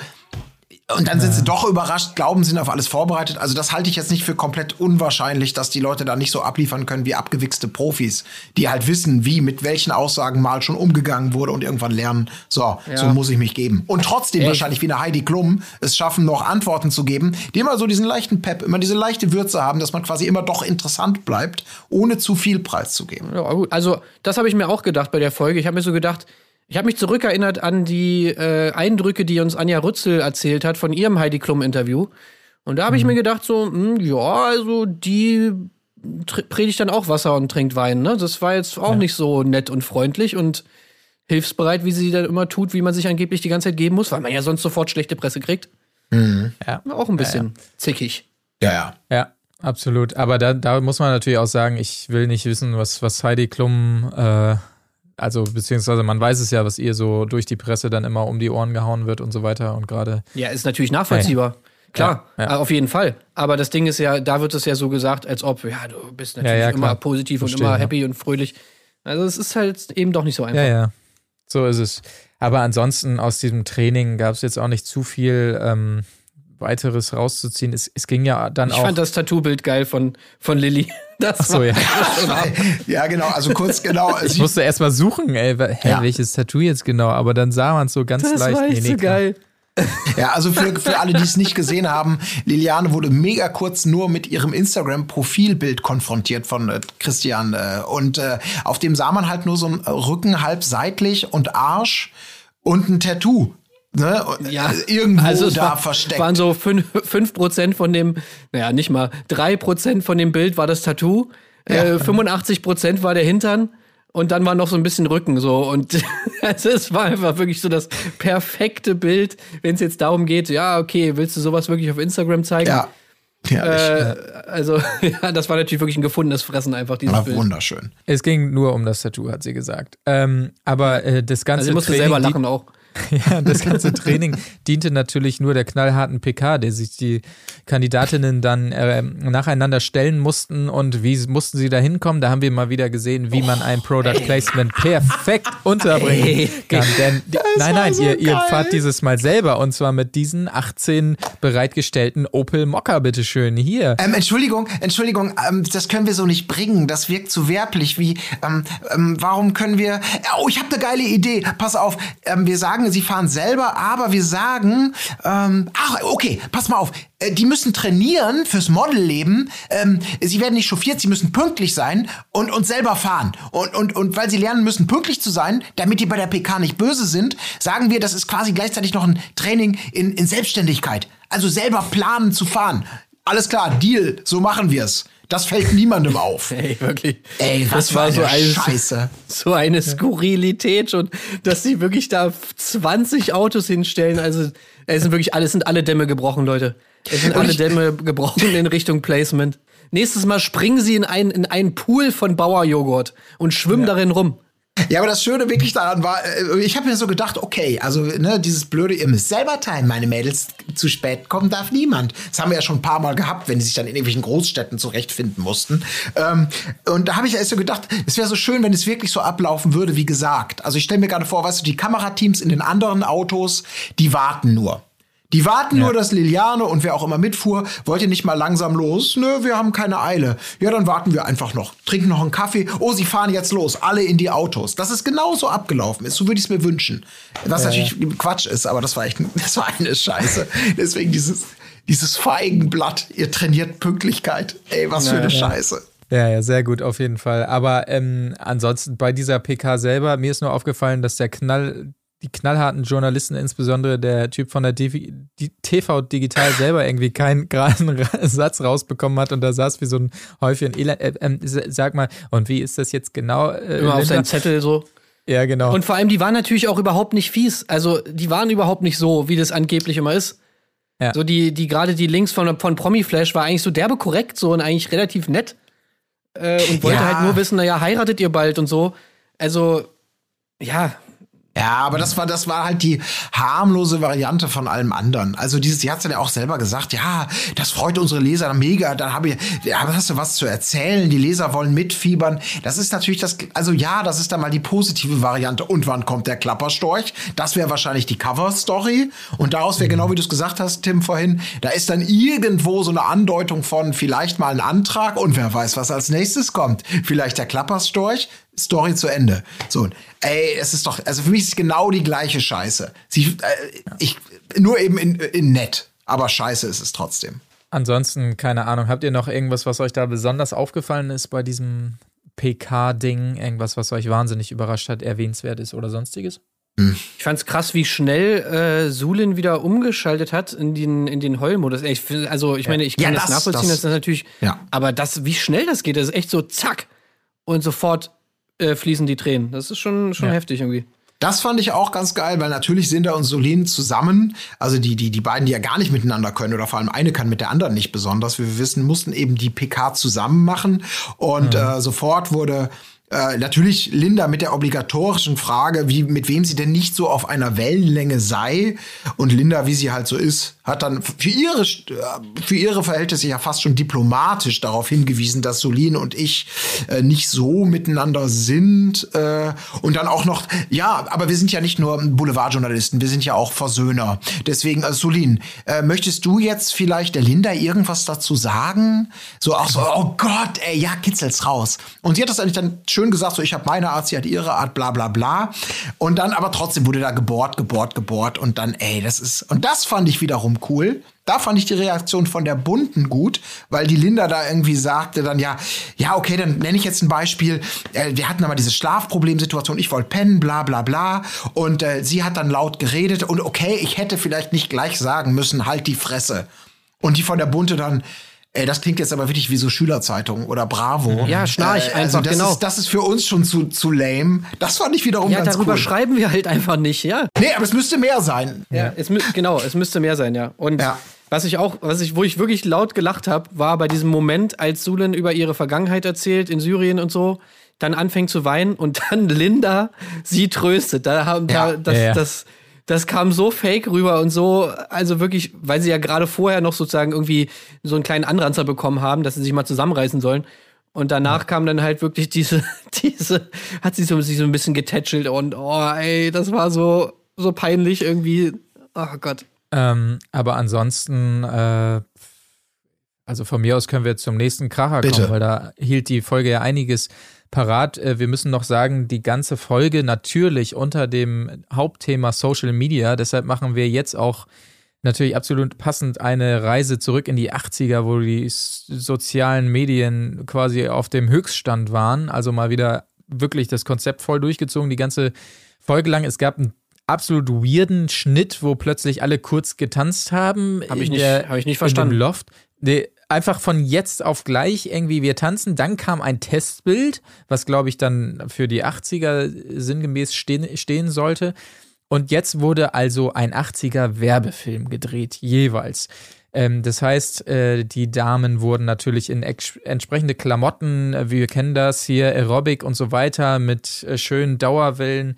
und dann sind sie doch überrascht, glauben, sind auf alles vorbereitet. Also das halte ich jetzt nicht für komplett unwahrscheinlich, dass die Leute da nicht so abliefern können wie abgewichste Profis, die halt wissen, wie mit welchen Aussagen mal schon umgegangen wurde und irgendwann lernen, so, so muss ich mich geben. Und trotzdem Echt? wahrscheinlich wie eine Heidi Klum es schaffen, noch Antworten zu geben, die immer so diesen leichten Pep, immer diese leichte Würze haben, dass man quasi immer doch interessant bleibt, ohne zu viel preiszugeben. Ja, gut. Also, das habe ich mir auch gedacht bei der Folge. Ich habe mir so gedacht, ich habe mich zurückerinnert an die äh, Eindrücke, die uns Anja Rützel erzählt hat von ihrem Heidi Klum-Interview. Und da habe ich mir gedacht, so, hm, ja, also die predigt dann auch Wasser und trinkt Wein. Ne? Das war jetzt auch nicht so nett und freundlich und hilfsbereit, wie sie dann immer tut, wie man sich angeblich die ganze Zeit geben muss, weil man ja sonst sofort schlechte Presse kriegt. Ja. Auch ein bisschen zickig. Ja, ja. Ja, absolut. Aber da, da muss man natürlich auch sagen, ich will nicht wissen, was, was Heidi Klum, äh, also beziehungsweise man weiß es ja, was ihr so durch die Presse dann immer um die Ohren gehauen wird und so weiter. Und gerade, Ja, ist natürlich nachvollziehbar. Klar, Ja, ja. auf jeden Fall. Aber das Ding ist ja, da wird es ja so gesagt, als ob, ja, du bist natürlich Ja, immer positiv und Verstehe, immer happy und fröhlich. Also es ist halt eben doch nicht so einfach. ja, ja, so ist es. Aber ansonsten aus diesem Training gab es jetzt auch nicht zu viel ähm, weiteres rauszuziehen. Es, es ging ja dann Ich auch. fand das Tattoo-Bild geil von, von Lilly. Das so, ja. (laughs) ja, genau, also kurz genau. Ich musste erst mal suchen, ey, hä, Ja. welches Tattoo jetzt genau, aber dann sah man es so ganz Das leicht. war echt so klar. geil. (laughs) Ja, also für, für alle, die es nicht gesehen haben, Liliane wurde mega kurz nur mit ihrem Instagram-Profilbild konfrontiert von äh, Christian. Äh, und äh, auf dem sah man halt nur so einen Rücken halb seitlich und Arsch und ein Tattoo. Ne? Ja, äh, irgendwo also es da war, versteckt. waren so 5%, 5 von dem, naja, nicht mal, 3% von dem Bild war das Tattoo, äh, 85% war der Hintern und dann war noch so ein bisschen Rücken so und also (laughs) es war einfach wirklich so das perfekte Bild, wenn es jetzt darum geht, ja, okay, willst du sowas wirklich auf Instagram zeigen? ja. Ja, Äh, also, (laughs) ja, das war natürlich wirklich ein gefundenes Fressen einfach, dieses war Bild. wunderschön. Es ging nur um das Tattoo, hat sie gesagt. Ähm, aber äh, das ganze Also ich musste Training, selber die- lachen auch. (laughs) Ja, das ganze Training diente natürlich nur der knallharten PK, der sich die Kandidatinnen dann äh, nacheinander stellen mussten und wie mussten sie da hinkommen. Da haben wir mal wieder gesehen, wie man ein Product Placement perfekt unterbringen Ey. kann. Denn die, nein, nein, so ihr, ihr fahrt dieses Mal selber und zwar mit diesen 18 bereitgestellten Opel Mokka, bitteschön. Hier. Ähm, Entschuldigung, Entschuldigung, ähm, das können wir so nicht bringen. Das wirkt zu werblich. Wie, ähm, ähm, warum können wir? Oh, ich habe eine geile Idee. Pass auf, ähm, wir sagen, sie fahren selber, aber wir sagen, ähm, ach, okay, pass mal auf. Äh, die müssen trainieren fürs Modelleben. Ähm, sie werden nicht chauffiert, sie müssen pünktlich sein und, und selber fahren. Und, und, und weil sie lernen müssen, pünktlich zu sein, damit die bei der PK nicht böse sind, sagen wir, das ist quasi gleichzeitig noch ein Training in, in Selbstständigkeit. Also selber planen zu fahren. Alles klar, Deal, so machen wir's. Das fällt niemandem auf. (laughs) Ey, wirklich. Ey, was das war so eine Scheiße. So eine Skurrilität und dass sie wirklich da 20 Autos hinstellen. Also, es sind wirklich alle, sind alle Dämme gebrochen, Leute. Es sind alle Dämme gebrochen in Richtung Placement. Nächstes Mal springen sie in einen, in einen Pool von Bauerjoghurt und schwimmen darin rum. Ja, aber das Schöne wirklich daran war, äh, ich habe mir so gedacht, okay, also ne, dieses blöde, ihr müsst selber teilen, meine Mädels, zu spät kommen darf niemand. Das haben wir ja schon ein paar Mal gehabt, wenn die sich dann in irgendwelchen Großstädten zurechtfinden mussten. Ähm, und da habe ich erst so gedacht, es wäre so schön, wenn es wirklich so ablaufen würde, wie gesagt. Also ich stelle mir gerade vor, weißt du, die Kamerateams in den anderen Autos, die warten nur. Die warten nur, dass Liliane und wer auch immer mitfuhr, wollt ihr nicht mal langsam los? Nö, wir haben keine Eile. Ja, dann warten wir einfach noch. Trinken noch einen Kaffee. Oh, sie fahren jetzt los. Alle in die Autos. Das ist genauso abgelaufen ist. So würde ich es mir wünschen. Was natürlich Quatsch ist, aber das war echt, (laughs) das war eine Scheiße. Deswegen dieses, dieses Feigenblatt. Ihr trainiert Pünktlichkeit. Ey, was für eine Scheiße. Ja, ja, sehr gut, auf jeden Fall. Aber ähm, ansonsten bei dieser PK selber, mir ist nur aufgefallen, dass der Knall, die knallharten Journalisten, insbesondere der Typ von der DV, die TV Digital selber irgendwie keinen geraden Ra- (laughs) Satz rausbekommen hat und da saß wie so ein Häufchen Elend. Äh, s- sag mal, und wie ist das jetzt genau? Äh, Immer auf seinen Zettel so. ja, genau. Und vor allem, die waren natürlich auch überhaupt nicht fies. Also, die waren überhaupt nicht so, wie das angeblich immer ist. Ja. So, die, die gerade die Links von, von Promiflash war eigentlich so derbe korrekt so und eigentlich relativ nett. Äh, und wollte Ja. halt nur wissen, naja, heiratet ihr bald und so. Also, ja, Ja, aber das war, das war halt die harmlose Variante von allem anderen. Also dieses, sie hat ja auch selber gesagt, ja, das freut unsere Leser mega, dann habe ich, ja, hast du was zu erzählen, die Leser wollen mitfiebern. Das ist natürlich das, also ja, das ist dann mal die positive Variante. Und wann kommt der Klapperstorch? Das wäre wahrscheinlich die Cover-Story. Und daraus wäre genau wie du es gesagt hast, Tim, vorhin, da ist dann irgendwo so eine Andeutung von vielleicht mal ein Antrag und wer weiß, was als nächstes kommt. Vielleicht der Klapperstorch, Story zu Ende. So, ey, es ist doch, also für mich ist es genau die gleiche Scheiße. Sie, äh, ich, nur eben in, in nett, aber scheiße ist es trotzdem. Ansonsten, keine Ahnung, habt ihr noch irgendwas, was euch da besonders aufgefallen ist bei diesem PK-Ding? Irgendwas, was euch wahnsinnig überrascht hat, erwähnenswert ist oder sonstiges? ich fand's krass, wie schnell äh, Sulin wieder umgeschaltet hat in den, in den Heulmodus. Ich also, ich meine, ich kann Ja, das, das- nachvollziehen, das- das, ist natürlich, Ja. aber das, wie schnell das geht, das ist echt so zack und sofort äh, fließen die Tränen. Das ist schon, schon Ja. heftig irgendwie. Das fand ich auch ganz geil, weil natürlich sind da und Solin zusammen, also die, die, die beiden, die ja gar nicht miteinander können, oder vor allem eine kann mit der anderen nicht besonders. Wie wir wissen, mussten eben die PK zusammen machen. Und äh, sofort wurde Äh, natürlich Linda mit der obligatorischen Frage, wie, mit wem sie denn nicht so auf einer Wellenlänge sei. Und Linda, wie sie halt so ist, hat dann für ihre, äh, für ihre Verhältnisse ja fast schon diplomatisch darauf hingewiesen, dass Solin und ich äh, nicht so miteinander sind. Äh, und dann auch noch, ja, aber wir sind ja nicht nur Boulevardjournalisten, wir sind ja auch Versöhner. Deswegen, äh, Solin, äh, möchtest du jetzt vielleicht der Linda irgendwas dazu sagen? So auch so, oh Gott, ey, ja, kitzel's raus. Und sie hat das eigentlich dann schön gesagt, so ich habe meine Art, sie hat ihre Art, bla bla bla. Und dann aber trotzdem wurde da gebohrt, gebohrt, gebohrt und dann, ey, das ist, und das fand ich wiederum cool. Da fand ich die Reaktion von der Bunten gut, weil die Linda da irgendwie sagte dann ja, ja, okay, dann nenne ich jetzt ein Beispiel. Äh, wir hatten aber diese Schlafproblemsituation, ich wollte pennen, bla bla bla. Und äh, sie hat dann laut geredet und okay, ich hätte vielleicht nicht gleich sagen müssen, halt die Fresse. Und die von der Bunte dann, Ey, das klingt jetzt aber wirklich wie so Schülerzeitung oder Bravo. Ja, schnarch äh, also einfach, das genau. Ist, das ist für uns schon zu, zu lame. Das fand ich wiederum Ja, ganz darüber cool. schreiben wir halt einfach nicht, ja. Nee, aber es müsste mehr sein. Ja, es mü genau, es müsste mehr sein, ja. Und Ja. was ich auch, was ich, wo ich wirklich laut gelacht habe, war bei diesem Moment, als Sulen über ihre Vergangenheit erzählt in Syrien und so, dann anfängt zu weinen und dann (laughs) Linda sie tröstet. Da haben Ja. da, das, Ja, ja. das das kam so fake rüber und so, also wirklich, weil sie ja gerade vorher noch sozusagen irgendwie so einen kleinen Anranzer bekommen haben, dass sie sich mal zusammenreißen sollen. Und danach kam dann halt wirklich diese, (laughs) diese, hat sie so, sich so ein bisschen getätschelt und oh, ey, das war so, so peinlich irgendwie. Oh Gott. Ähm, aber ansonsten, äh, also von mir aus können wir zum nächsten Kracher Bitte. kommen, weil da hielt die Folge ja einiges parat. Äh, wir müssen noch sagen, die ganze Folge natürlich unter dem Hauptthema Social Media. Deshalb machen wir jetzt auch natürlich absolut passend eine Reise zurück in die 80er, wo die sozialen Medien quasi auf dem Höchststand waren. Also mal wieder wirklich das Konzept voll durchgezogen, die ganze Folge lang. Es gab einen absolut weirden Schnitt, wo plötzlich alle kurz getanzt haben. Hab ich nicht- der- hab ich nicht verstanden. dem Loft. Nee, einfach von jetzt auf gleich irgendwie wir tanzen. Dann kam ein Testbild, was glaube ich dann für die 80er sinngemäß stehen, stehen sollte. Und jetzt wurde also ein 80er Werbefilm gedreht, jeweils. Ähm, das heißt, äh, die Damen wurden natürlich in entsprechende Klamotten, äh, wir kennen das hier, Aerobic und so weiter, mit äh, schönen Dauerwellen,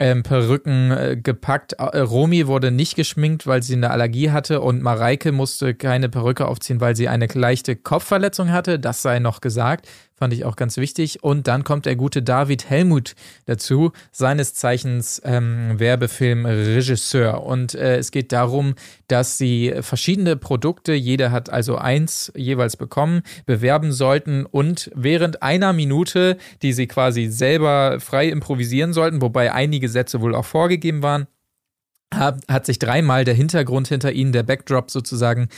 ähm, Perücken äh, gepackt. Äh, Romy wurde nicht geschminkt, weil sie eine Allergie hatte und Mareike musste keine Perücke aufziehen, weil sie eine leichte Kopfverletzung hatte. Das sei noch gesagt. Fand ich auch ganz wichtig. Und dann kommt der gute David Helmut dazu, seines Zeichens ähm, Werbefilmregisseur. Und äh, es geht darum, dass sie verschiedene Produkte, jeder hat also eins jeweils bekommen, bewerben sollten und während einer Minute, die sie quasi selber frei improvisieren sollten, wobei einige Sätze wohl auch vorgegeben waren, hat, hat sich dreimal der Hintergrund hinter ihnen, der Backdrop sozusagen,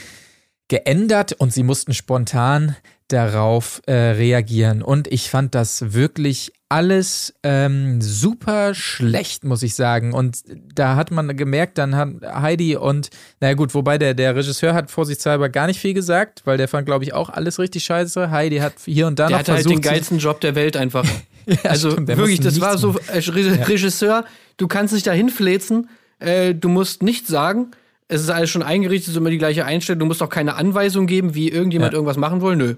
geändert und sie mussten spontan darauf äh, reagieren. Und ich fand das wirklich alles ähm, super schlecht, muss ich sagen. Und da hat man gemerkt, dann hat Heidi und, naja gut, wobei der, der Regisseur hat vorsichtshalber gar nicht viel gesagt, weil der fand, glaube ich, auch alles richtig scheiße. Heidi hat hier und da Der noch hatte halt versucht, den geilsten Job der Welt einfach. (laughs) Ja, also stimmt, der wirklich, das war so, Re Regisseur, du kannst dich da hinfläzen, äh, du musst nichts sagen. Es ist alles schon eingerichtet, es ist immer die gleiche Einstellung. Du musst auch keine Anweisung geben, wie irgendjemand Ja. irgendwas machen will. Nö.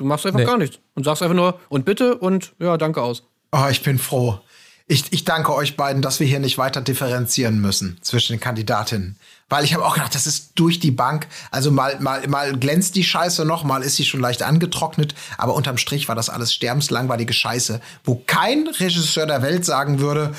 Du machst einfach Nee. gar nichts. Und sagst einfach nur, und bitte und ja, danke aus. Oh, ich bin froh. Ich, ich danke euch beiden, dass wir hier nicht weiter differenzieren müssen zwischen den Kandidatinnen. Weil ich habe auch gedacht, das ist durch die Bank. Also mal, mal, mal glänzt die Scheiße noch, mal ist sie schon leicht angetrocknet. Aber unterm Strich war das alles sterbenslangweilige Scheiße, wo kein Regisseur der Welt sagen würde,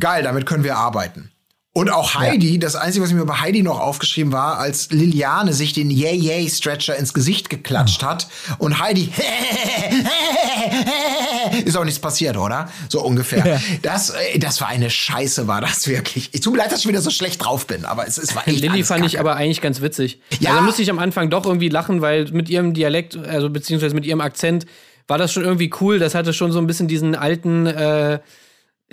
geil, damit können wir arbeiten. Und auch Heidi, das Einzige, was mir bei Heidi noch aufgeschrieben war, als Liliane sich den Yay Yay Stretcher ins Gesicht geklatscht hat und Heidi (laughs) ist auch nichts passiert, oder? So ungefähr. Das, äh, das war eine Scheiße, war das wirklich. Ich tut mir leid, dass ich wieder so schlecht drauf bin, aber es, es war echt Lilly fand ich Kacke. aber eigentlich ganz witzig. Ja. Also da musste ich am Anfang doch irgendwie lachen, weil mit ihrem Dialekt, also beziehungsweise mit ihrem Akzent, war das schon irgendwie cool. Das hatte schon so ein bisschen diesen alten, äh,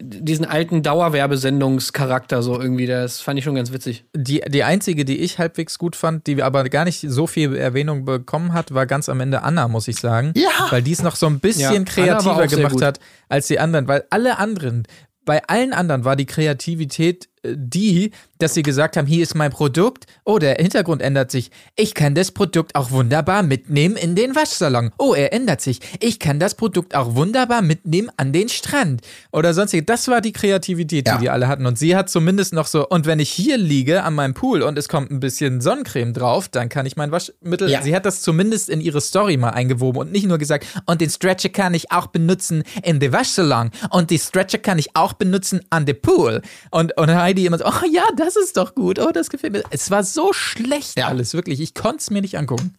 diesen alten Dauerwerbesendungscharakter so irgendwie. Das fand ich schon ganz witzig. Die, die einzige, die ich halbwegs gut fand, die aber gar nicht so viel Erwähnung bekommen hat, war ganz am Ende Anna, muss ich sagen. Ja. Weil die es noch so ein Ja, bisschen war kreativer gemacht hat als die anderen. Weil alle anderen, bei allen anderen war die Kreativität äh, die, dass sie gesagt haben, hier ist mein Produkt. Oh, der Hintergrund ändert sich. Ich kann das Produkt auch wunderbar mitnehmen in den Waschsalon. Oh, er ändert sich. Ich kann das Produkt auch wunderbar mitnehmen an den Strand. Oder sonstige. Das war die Kreativität, Ja. die die alle hatten. Und sie hat zumindest noch so, und wenn ich hier liege an meinem Pool und es kommt ein bisschen Sonnencreme drauf, dann kann ich mein Waschmittel. Ja. Sie hat das zumindest in ihre Story mal eingewoben und nicht nur gesagt, und den Stretcher kann ich auch benutzen in den Waschsalon und die Stretcher kann ich auch benutzen an den Pool. Und, und Heidi immer so, oh ja, das ist doch gut, oh, das gefällt mir. Es war so schlecht Ja. alles, wirklich. Ich konnte es mir nicht angucken.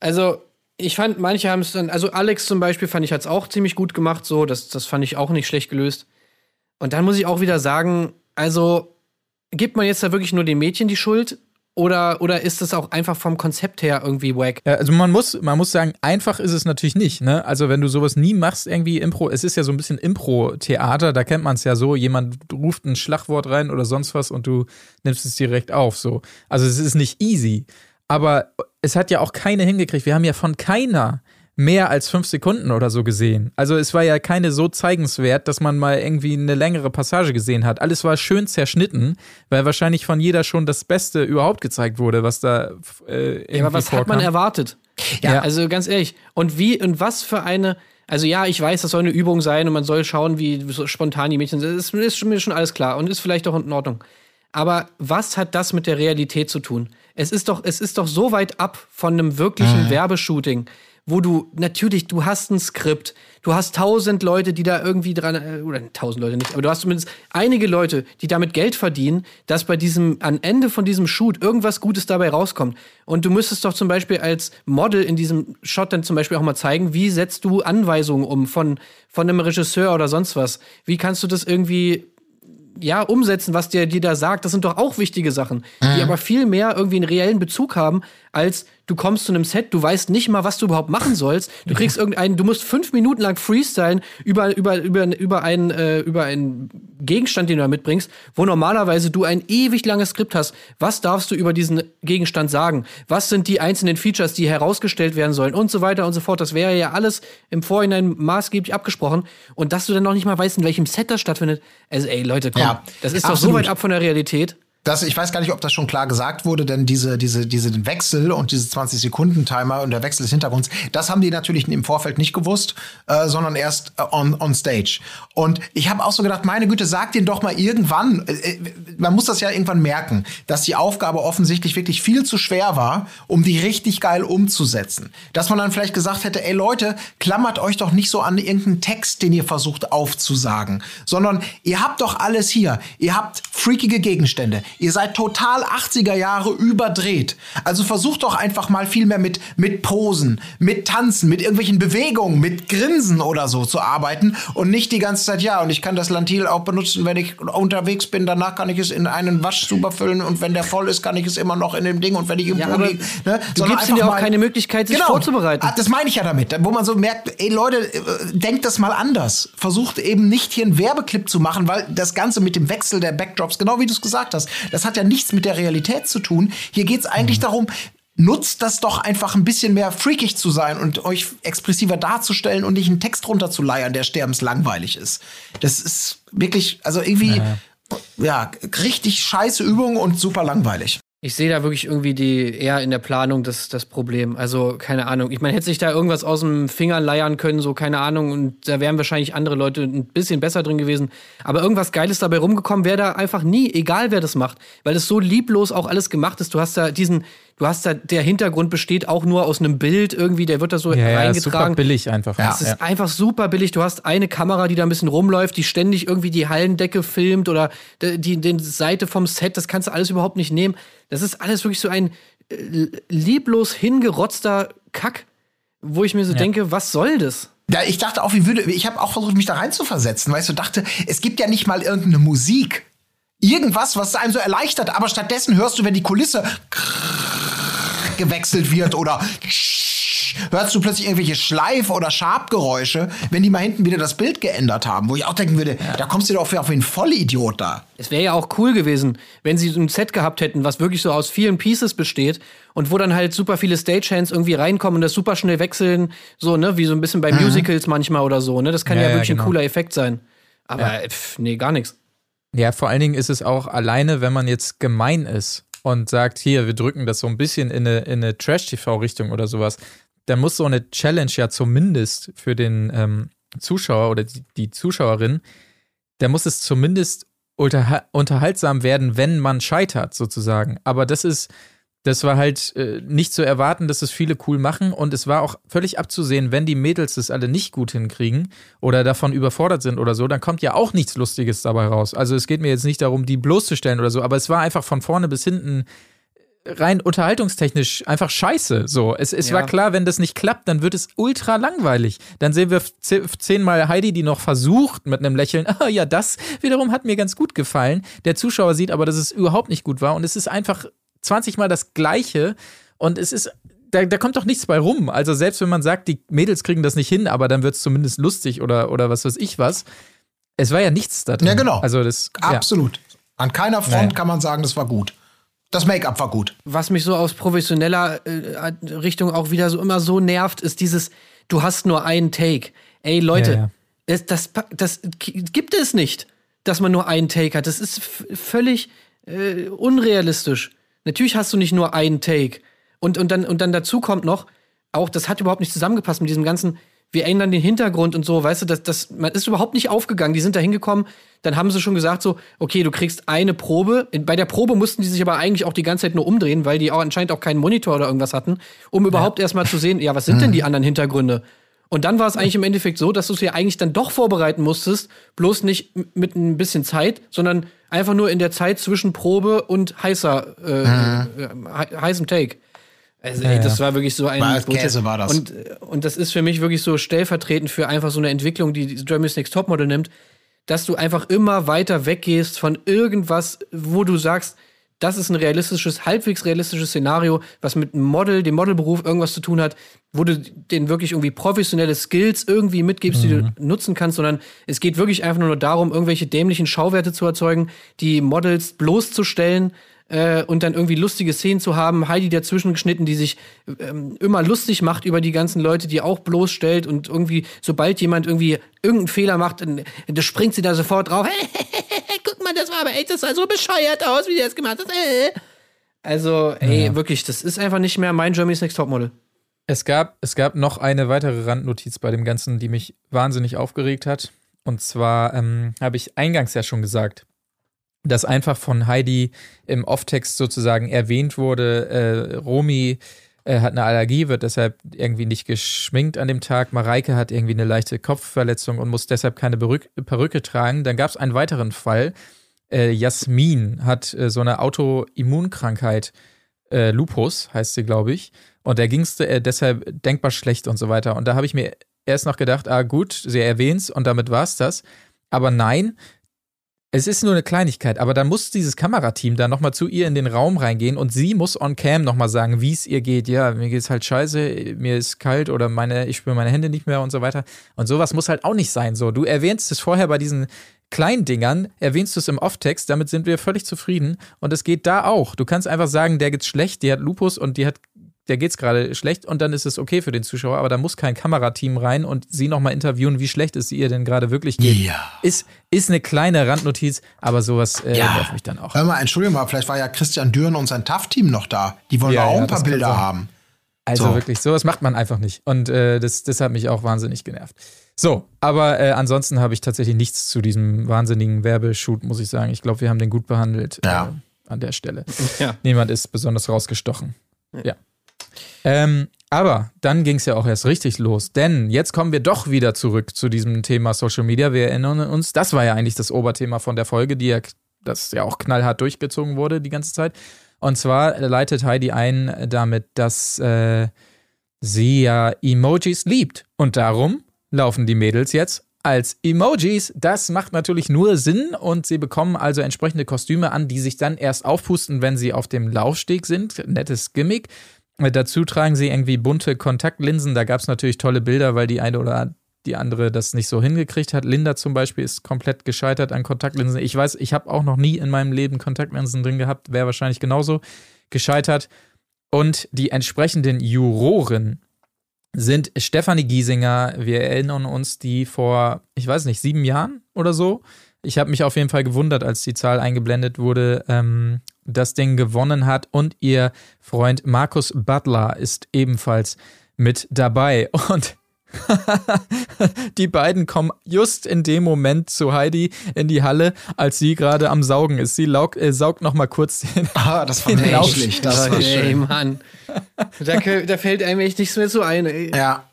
Also, ich fand, manche haben es dann, also Alex zum Beispiel fand ich, hat es auch ziemlich gut gemacht, so, das, das fand ich auch nicht schlecht gelöst. Und dann muss ich auch wieder sagen, also, gibt man jetzt da wirklich nur den Mädchen die Schuld? Oder, oder ist das auch einfach vom Konzept her irgendwie wack? Also man muss, man muss sagen, einfach ist es natürlich nicht. Ne? Also wenn du sowas nie machst, irgendwie Impro, es ist ja so ein bisschen Impro-Theater, da kennt man es ja so, jemand ruft ein Schlagwort rein oder sonst was und du nimmst es direkt auf. So. Also es ist nicht easy. Aber es hat ja auch keine hingekriegt. Wir haben ja von keiner mehr als fünf Sekunden oder so gesehen. Also es war ja keine so zeigenswert, dass man mal irgendwie eine längere Passage gesehen hat. Alles war schön zerschnitten, weil wahrscheinlich von jeder schon das Beste überhaupt gezeigt wurde, was da äh, irgendwie Ja, aber was hat man vorkam. erwartet? Ja. Also ganz ehrlich. Und wie und was für eine. Also ja, ich weiß, das soll eine Übung sein und man soll schauen, wie spontan die Mädchen sind. Das ist, mir schon alles klar und ist vielleicht auch in Ordnung. Aber was hat das mit der Realität zu tun? Es ist doch, es ist doch so weit ab von einem wirklichen Werbeshooting, wo du natürlich, du hast ein Skript, du hast tausend Leute, die da irgendwie dran, äh, oder tausend Leute nicht, aber du hast zumindest einige Leute, die damit Geld verdienen, dass bei diesem, am Ende von diesem Shoot irgendwas Gutes dabei rauskommt. Und du müsstest doch zum Beispiel als Model in diesem Shot dann zum Beispiel auch mal zeigen, wie setzt du Anweisungen um von, von einem Regisseur oder sonst was? Wie kannst du das irgendwie ja, umsetzen, was der dir da sagt, das sind doch auch wichtige Sachen, die aber viel mehr irgendwie einen reellen Bezug haben, als du kommst zu einem Set, du weißt nicht mal, was du überhaupt machen sollst. Du kriegst irgendeinen, du musst fünf Minuten lang freestylen über, über, über, über, einen, äh, über einen Gegenstand, den du da mitbringst, wo normalerweise du ein ewig langes Skript hast. Was darfst du über diesen Gegenstand sagen? Was sind die einzelnen Features, die herausgestellt werden sollen und so weiter und so fort. Das wäre ja alles im Vorhinein maßgeblich abgesprochen. Und dass du dann noch nicht mal weißt, in welchem Set das stattfindet. Also, ey, Leute, komm, Ja, das ist doch so absolut. weit ab von der Realität. Das, ich weiß gar nicht, ob das schon klar gesagt wurde, denn diese, diese, diese Wechsel und diese 20-Sekunden-Timer und der Wechsel des Hintergrunds, das haben die natürlich im Vorfeld nicht gewusst, äh, sondern erst äh, on, on stage. Und ich habe auch so gedacht, meine Güte, sag den doch mal irgendwann, äh, äh, man muss das ja irgendwann merken, dass die Aufgabe offensichtlich wirklich viel zu schwer war, um die richtig geil umzusetzen. Dass man dann vielleicht gesagt hätte, ey Leute, klammert euch doch nicht so an irgendeinen Text, den ihr versucht aufzusagen, sondern ihr habt doch alles hier. Ihr habt freakige Gegenstände. Ihr seid total 80er Jahre überdreht. Also versucht doch einfach mal viel mehr mit, mit Posen, mit Tanzen, mit irgendwelchen Bewegungen, mit Grinsen oder so zu arbeiten und nicht die ganze Zeit, ja, und ich kann das Lantil auch benutzen, wenn ich unterwegs bin. Danach kann ich es in einen Waschzuber füllen und wenn der voll ist, kann ich es immer noch in dem Ding und wenn ich im Ja, Pool ne? du gibst ihnen ja auch mal- keine Möglichkeit, sich vorzubereiten. Ah, Das meine ich ja damit, wo man so merkt, ey Leute, äh, denkt das mal anders. Versucht eben nicht hier einen Werbeclip zu machen, weil das Ganze mit dem Wechsel der Backdrops, genau wie du es gesagt hast, das hat ja nichts mit der Realität zu tun. Hier geht es eigentlich darum, nutzt das doch einfach ein bisschen mehr freakig zu sein und euch expressiver darzustellen und nicht einen Text runterzuleiern, der sterbenslangweilig ist. Das ist wirklich, also irgendwie, ja, richtig scheiße Übung und super langweilig. Ich sehe da wirklich irgendwie die eher in der Planung das, das Problem. Also, keine Ahnung. Ich meine, hätte sich da irgendwas aus dem Finger leiern können, so keine Ahnung. Und da wären wahrscheinlich andere Leute ein bisschen besser drin gewesen. Aber irgendwas Geiles dabei rumgekommen wäre da einfach nie, egal wer das macht. Weil es so lieblos auch alles gemacht ist. Du hast da diesen, du hast da, der Hintergrund besteht auch nur aus einem Bild irgendwie, der wird da so Ja, ja, ist super reingetragen. billig einfach. Ja. Es ist einfach super billig. Du hast eine Kamera, die da ein bisschen rumläuft, die ständig irgendwie die Hallendecke filmt oder die, die, die Seite vom Set. Das kannst du alles überhaupt nicht nehmen. Das ist alles wirklich so ein äh, lieblos hingerotzter Kack, wo ich mir so denke, was soll das? Ja, ich dachte auch, wie würde, ich habe auch versucht, mich da reinzuversetzen, weil ich so dachte, es gibt ja nicht mal irgendeine Musik. Irgendwas, was einem so erleichtert, aber stattdessen hörst du, wenn die Kulisse gewechselt wird oder hörst du plötzlich irgendwelche Schleif- oder Schabgeräusche, wenn die mal hinten wieder das Bild geändert haben, wo ich auch denken würde, da kommst du doch auf einen Vollidiot da. Es wäre ja auch cool gewesen, wenn sie so ein Set gehabt hätten, was wirklich so aus vielen Pieces besteht und wo dann halt super viele Stagehands irgendwie reinkommen und das super schnell wechseln, so, ne, wie so ein bisschen bei Musicals manchmal oder so, ne? Das kann ja, Ja, ja, wirklich genau. ein cooler Effekt sein. Aber pff, nee, gar nichts. Ja, vor allen Dingen ist es auch alleine, wenn man jetzt gemein ist und sagt, hier, wir drücken das so ein bisschen in eine, in eine Trash-TV-Richtung oder sowas, dann muss so eine Challenge ja zumindest für den ähm, Zuschauer oder die, die Zuschauerin, da muss es zumindest unterha unterhaltsam werden, wenn man scheitert, sozusagen. Aber das ist, das war halt äh, nicht zu erwarten, dass es viele cool machen und es war auch völlig abzusehen, wenn die Mädels das alle nicht gut hinkriegen oder davon überfordert sind oder so, dann kommt ja auch nichts Lustiges dabei raus. Also es geht mir jetzt nicht darum, die bloßzustellen oder so, aber es war einfach von vorne bis hinten rein unterhaltungstechnisch einfach scheiße. So, es, es Ja. war klar, wenn das nicht klappt, dann wird es ultra langweilig. Dann sehen wir ze- zehnmal Heidi, die noch versucht mit einem Lächeln, (laughs) ah ja, das wiederum hat mir ganz gut gefallen. Der Zuschauer sieht aber, dass es überhaupt nicht gut war und es ist einfach 20 Mal das Gleiche und es ist da, da kommt doch nichts bei rum. Also selbst wenn man sagt, die Mädels kriegen das nicht hin, aber dann wird es zumindest lustig oder, oder was weiß ich was. Es war ja nichts da drin. Ja, genau. Also das, ja. Absolut. An keiner Front Naja. kann man sagen, das war gut. Das Make-up war gut. was mich so aus professioneller äh, Richtung auch wieder so immer so nervt, ist dieses, du hast nur einen Take. Ey, Leute, Ja, ja. Das, das ki- gibt es nicht, dass man nur einen Take hat. Das ist völlig äh, unrealistisch. Natürlich hast du nicht nur einen Take. Und, und, dann, und dann dazu kommt noch, auch das hat überhaupt nicht zusammengepasst mit diesem ganzen, wir ändern den Hintergrund und so, weißt du, das, das, man ist überhaupt nicht aufgegangen. Die sind da hingekommen, dann haben sie schon gesagt so, okay, du kriegst eine Probe. Bei der Probe mussten die sich aber eigentlich auch die ganze Zeit nur umdrehen, weil die auch anscheinend auch keinen Monitor oder irgendwas hatten, um überhaupt erstmal zu sehen, ja, was sind denn die anderen Hintergründe? Und dann war es eigentlich im Endeffekt so, dass du es ja eigentlich dann doch vorbereiten musstest, bloß nicht mit ein bisschen Zeit, sondern einfach nur in der Zeit zwischen Probe und heißer, äh, äh, he- heißem Take. Also, ey, das war wirklich so ein War. Käse war das. Und, äh, und das ist für mich wirklich so stellvertretend für einfach so eine Entwicklung, die Germany's Next Topmodel nimmt, dass du einfach immer weiter weggehst von irgendwas, wo du sagst, das ist ein realistisches, halbwegs realistisches Szenario, was mit einem Model, dem Modelberuf irgendwas zu tun hat, wo du denen wirklich irgendwie professionelle Skills irgendwie mitgibst, die du nutzen kannst, sondern es geht wirklich einfach nur darum, irgendwelche dämlichen Schauwerte zu erzeugen, die Models bloßzustellen äh, und dann irgendwie lustige Szenen zu haben. Heidi dazwischen geschnitten, die sich ähm, immer lustig macht über die ganzen Leute, die auch bloßstellt und irgendwie, sobald jemand irgendwie irgendeinen Fehler macht, dann, dann springt sie da sofort drauf. (laughs) Guck mal, das war aber echt, das sah so bescheuert aus, wie der das gemacht hat. Äh. Also, ey, wirklich, das ist einfach nicht mehr mein Germany's Next Topmodel. Es gab, es gab noch eine weitere Randnotiz bei dem Ganzen, die mich wahnsinnig aufgeregt hat. Und zwar ähm, habe ich eingangs ja schon gesagt, dass einfach von Heidi im Off-Text sozusagen erwähnt wurde, äh, Romy äh, hat eine Allergie, wird deshalb irgendwie nicht geschminkt an dem Tag. Mareike hat irgendwie eine leichte Kopfverletzung und muss deshalb keine Perück Perücke tragen. Dann gab es einen weiteren Fall. Äh, Jasmin hat äh, so eine Autoimmunkrankheit, äh, Lupus heißt sie, glaube ich. Und da ging es äh, deshalb denkbar schlecht und so weiter. Und da habe ich mir erst noch gedacht, ah gut, sie erwähnt's und damit war's das. Aber nein, es ist nur eine Kleinigkeit, aber dann muss dieses Kamerateam da nochmal zu ihr in den Raum reingehen und sie muss on cam nochmal sagen, wie es ihr geht. Ja, mir geht's halt scheiße, mir ist kalt oder meine, ich spüre meine Hände nicht mehr und so weiter. Und sowas muss halt auch nicht sein. So, du erwähnst es vorher bei diesen kleinen Dingern, erwähnst du es im Off-Text, damit sind wir völlig zufrieden. Und es geht da auch. Du kannst einfach sagen, der geht's schlecht, die hat Lupus und die hat der geht's gerade schlecht und dann ist es okay für den Zuschauer, aber da muss kein Kamerateam rein und sie nochmal interviewen, wie schlecht es ihr denn gerade wirklich geht. Ja. Ist, ist eine kleine Randnotiz, aber sowas äh, Ja. nervt mich dann auch. Hör mal, Entschuldigung mal, vielleicht war ja Christian Dürren und sein TAF-Team noch da. Die wollen Ja, auch ja, ein paar Bilder haben. Also So. wirklich, sowas macht man einfach nicht. Und äh, das, das hat mich auch wahnsinnig genervt. So, aber äh, ansonsten habe ich tatsächlich nichts zu diesem wahnsinnigen Werbeshoot, muss ich sagen. Ich glaube, wir haben den gut behandelt Ja. äh, an der Stelle. Ja. Niemand ist besonders rausgestochen. Ja. Ähm, aber dann ging es ja auch erst richtig los, denn jetzt kommen wir doch wieder zurück zu diesem Thema Social Media. Wir erinnern uns, das war ja eigentlich das Oberthema von der Folge, die ja, das ja auch knallhart durchgezogen wurde die ganze Zeit. Und zwar leitet Heidi ein damit, dass äh, sie ja Emojis liebt. Und darum laufen die Mädels jetzt als Emojis. Das macht natürlich nur Sinn und sie bekommen also entsprechende Kostüme an, die sich dann erst aufpusten, wenn sie auf dem Laufsteg sind. Nettes Gimmick. Äh, Dazu tragen sie irgendwie bunte Kontaktlinsen. Da gab es natürlich tolle Bilder, weil die eine oder die andere das nicht so hingekriegt hat. Linda zum Beispiel ist komplett gescheitert an Kontaktlinsen. Ich weiß, ich habe auch noch nie in meinem Leben Kontaktlinsen drin gehabt. Wäre wahrscheinlich genauso gescheitert. Und die entsprechenden Juroren sind Stefanie Giesinger. Wir erinnern uns, die vor, ich weiß nicht, sieben Jahren oder so ich habe mich auf jeden Fall gewundert, als die Zahl eingeblendet wurde. Ähm, das Ding gewonnen hat und ihr Freund Markus Butler ist ebenfalls mit dabei. Und (laughs) die beiden kommen just in dem Moment zu Heidi in die Halle, als sie gerade am Saugen ist. Sie laug, äh, saugt noch mal kurz den. Ah, das war (laughs) menschlich. Das war ey, schön. Mann. Da, da fällt einem echt nichts mehr zu ein. Ey. Ja.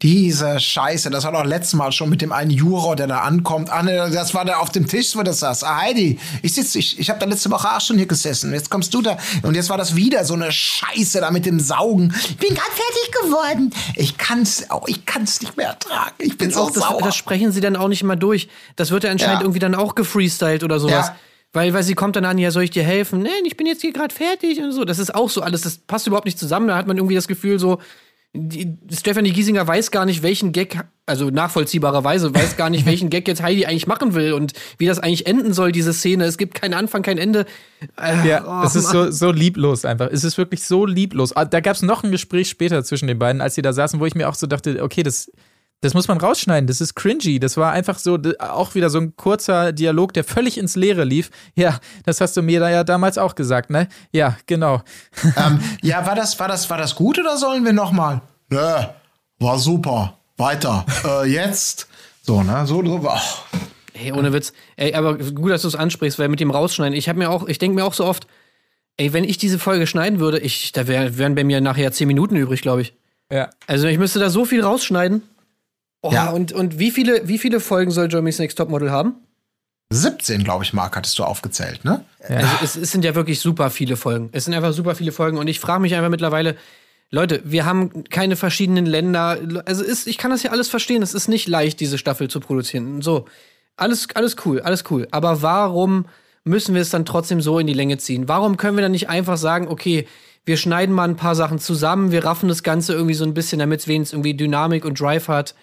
Diese Scheiße, das war doch letztes Mal schon mit dem einen Juror, der da ankommt. Ah, ne, das war da auf dem Tisch, wo das saß. Ah, Heidi, ich sitze, ich, ich habe da letzte Woche auch schon hier gesessen. Jetzt kommst du da. Und jetzt war das wieder so eine Scheiße da mit dem Saugen. Ich bin gerade fertig geworden. Ich kann's auch, ich kann's nicht mehr ertragen. Ich bin so auch das, sauer. das sprechen sie dann auch nicht immer durch. Das wird ja anscheinend Ja. irgendwie dann auch gefreestylt oder sowas. Ja. Weil, weil sie kommt dann an, ja, soll ich dir helfen? Nein, ich bin jetzt hier gerade fertig und so. Das ist auch so alles, das passt überhaupt nicht zusammen. Da hat man irgendwie das Gefühl, so, die, Stephanie Giesinger weiß gar nicht, welchen Gag, also nachvollziehbarerweise, weiß gar nicht, (laughs) welchen Gag jetzt Heidi eigentlich machen will und wie das eigentlich enden soll, diese Szene. Es gibt keinen Anfang, kein Ende. Äh, Ja, oh, es ist so, so lieblos einfach. Es ist wirklich so lieblos. Ah, Da gab es noch ein Gespräch später zwischen den beiden, als sie da saßen, wo ich mir auch so dachte, okay, das, das muss man rausschneiden, das ist cringy. Das war einfach so, auch wieder so ein kurzer Dialog, der völlig ins Leere lief. Ja, das hast du mir da ja damals auch gesagt, ne? Ja, genau. (laughs) ähm, ja, war das, war das, war das gut oder sollen wir noch mal? Nö, war super. Weiter. äh, jetzt. So, ne? So, so. ach. Ey, ohne Witz. Ey, aber gut, dass du es ansprichst, weil mit dem Rausschneiden, ich habe mir auch, ich denke mir auch so oft, ey, wenn ich diese Folge schneiden würde, ich, da wär, wären bei mir nachher zehn Minuten übrig, glaube ich. Ja. Also ich müsste da so viel rausschneiden. Oh, Ja. und, und wie viele, wie viele Folgen soll Germany's Next Topmodel haben? 17, glaube ich, Mark, hattest du aufgezählt, ne? Also es, es sind ja wirklich super viele Folgen. Es sind einfach super viele Folgen und ich frage mich einfach mittlerweile, Leute, wir haben keine verschiedenen Länder. Also ist, ich kann das ja alles verstehen. Es ist nicht leicht, diese Staffel zu produzieren. So, alles, alles cool, alles cool. Aber warum müssen wir es dann trotzdem so in die Länge ziehen? Warum können wir dann nicht einfach sagen, okay, wir schneiden mal ein paar Sachen zusammen, wir raffen das Ganze irgendwie so ein bisschen, damit es wenigstens irgendwie Dynamik und Drive hat.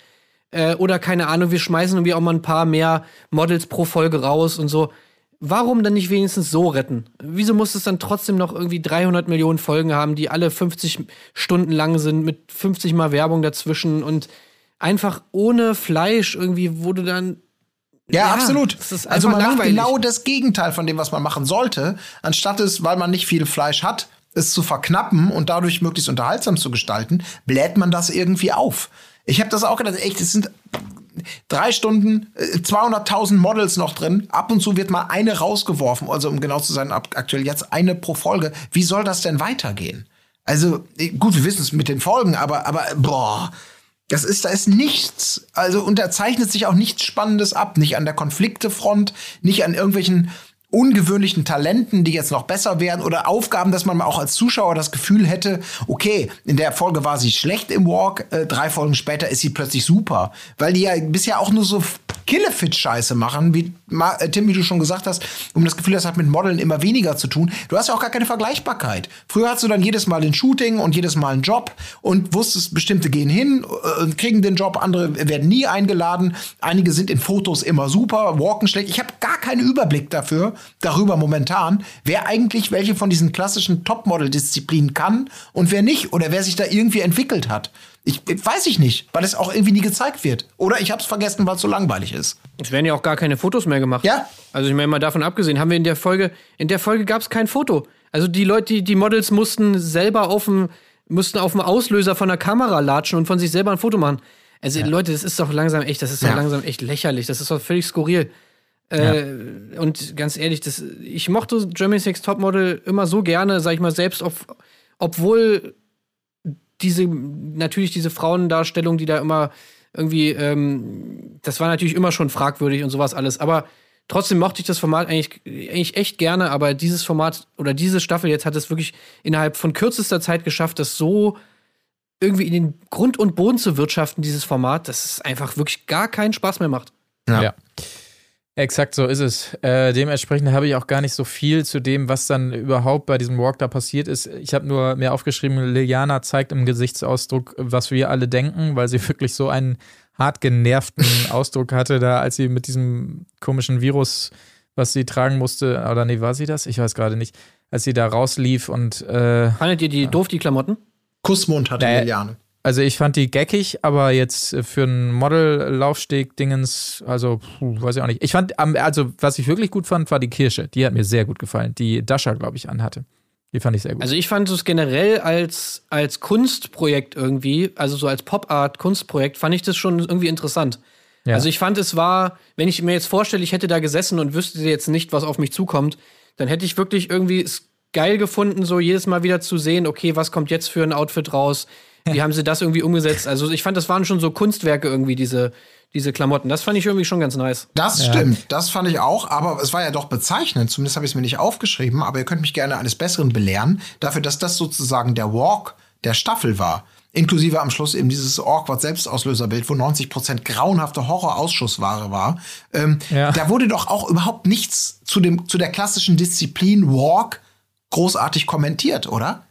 Äh, oder keine Ahnung, wir schmeißen irgendwie auch mal ein paar mehr Models pro Folge raus und so. Warum dann nicht wenigstens so retten? Wieso muss es dann trotzdem noch irgendwie 300 Millionen Folgen haben, die alle 50 Stunden lang sind, mit 50 Mal Werbung dazwischen und einfach ohne Fleisch irgendwie wurde dann. Ja, Ja, absolut. also man langweilig. macht genau das Gegenteil von dem, was man machen sollte, anstatt es, weil man nicht viel Fleisch hat, es zu verknappen und dadurch möglichst unterhaltsam zu gestalten, bläht man das irgendwie auf. Ich habe das auch gedacht, echt, es sind drei Stunden, äh, 200.000 Models noch drin. Ab und zu wird mal eine rausgeworfen, also um genau zu sein, aktuell jetzt eine pro Folge. Wie soll das denn weitergehen? Also äh, gut, wir wissen es mit den Folgen, aber aber boah, das ist da ist nichts. Also und da zeichnet sich auch nichts Spannendes ab, nicht an der Konfliktefront, nicht an irgendwelchen ungewöhnlichen Talenten, die jetzt noch besser werden oder Aufgaben, dass man auch als Zuschauer das Gefühl hätte, okay, in der Folge war sie schlecht im Walk, äh, drei Folgen später ist sie plötzlich super, weil die ja bisher auch nur so Killefit-Scheiße machen, wie äh, Tim, wie du schon gesagt hast, um das Gefühl, das hat mit Modeln immer weniger zu tun. Du hast ja auch gar keine Vergleichbarkeit. Früher hast du dann jedes Mal ein Shooting und jedes Mal einen Job und wusstest, bestimmte gehen hin äh, und kriegen den Job, andere werden nie eingeladen. Einige sind in Fotos immer super, walken schlecht. Ich habe gar keinen Überblick dafür, darüber momentan, wer eigentlich welche von diesen klassischen Topmodel-Disziplinen kann und wer nicht oder wer sich da irgendwie entwickelt hat. Ich, weiß ich nicht, weil es auch irgendwie nie gezeigt wird. Oder ich habe es vergessen, weil es so langweilig ist. Es werden ja auch gar keine Fotos mehr gemacht. Ja. Also ich meine mal davon abgesehen, haben wir in der Folge, in der Folge gab es kein Foto. Also die Leute, die, die Models mussten selber auf dem, mussten auf dem Auslöser von der Kamera latschen und von sich selber ein Foto machen. Also Leute, das ist doch langsam echt, das ist doch Ja. langsam echt lächerlich. Das ist doch völlig skurril. Äh, und ganz ehrlich, das, ich mochte Germany's Next Topmodel immer so gerne, sag ich mal, selbst auf, obwohl diese, natürlich diese Frauendarstellung, die da immer irgendwie, ähm, das war natürlich immer schon fragwürdig und sowas alles, aber trotzdem mochte ich das Format eigentlich, eigentlich echt gerne, aber dieses Format oder diese Staffel jetzt hat es wirklich innerhalb von kürzester Zeit geschafft, das so irgendwie in den Grund und Boden zu wirtschaften, dieses Format, dass es einfach wirklich gar keinen Spaß mehr macht. Ja. Exakt so ist es. Äh, dementsprechend habe ich auch gar nicht so viel zu dem, was dann überhaupt bei diesem Walk da passiert ist. Ich habe nur mir aufgeschrieben, Liliana zeigt im Gesichtsausdruck, was wir alle denken, weil sie (laughs) wirklich so einen hart genervten (laughs) Ausdruck hatte, da als sie mit diesem komischen Virus, was sie tragen musste, oder nee, war sie das? Ich weiß gerade nicht. Als sie da rauslief und äh, Fandet ihr die doof, die Klamotten? Kussmund hatte Naja. Liliane. Also ich fand die geckig, aber jetzt für einen Model-Laufsteg-Dingens, also puh, weiß ich auch nicht. Ich fand, also was ich wirklich gut fand, war die Kirsche. Die hat mir sehr gut gefallen, die Dasha, glaube ich, anhatte. Die fand ich sehr gut. Also ich fand es generell als, als Kunstprojekt irgendwie, also so als Pop-Art-Kunstprojekt, fand ich das schon irgendwie interessant. Ja. Also ich fand, es war, wenn ich mir jetzt vorstelle, ich hätte da gesessen und wüsste jetzt nicht, was auf mich zukommt, dann hätte ich wirklich irgendwie es geil gefunden, so jedes Mal wieder zu sehen, okay, was kommt jetzt für ein Outfit raus? Wie haben sie das irgendwie umgesetzt? Also ich fand, das waren schon so Kunstwerke irgendwie, diese, diese Klamotten. Das fand ich irgendwie schon ganz nice. Das stimmt, das fand ich auch, aber es war ja doch bezeichnend, zumindest habe ich es mir nicht aufgeschrieben, aber ihr könnt mich gerne eines Besseren belehren, dafür, dass das sozusagen der Walk der Staffel war. Inklusive am Schluss eben dieses Awkward Selbstauslöserbild, wo 90% grauenhafte Horrorausschussware war. Ähm, Ja. Da wurde doch auch überhaupt nichts zu, dem, zu der klassischen Disziplin Walk großartig kommentiert, oder?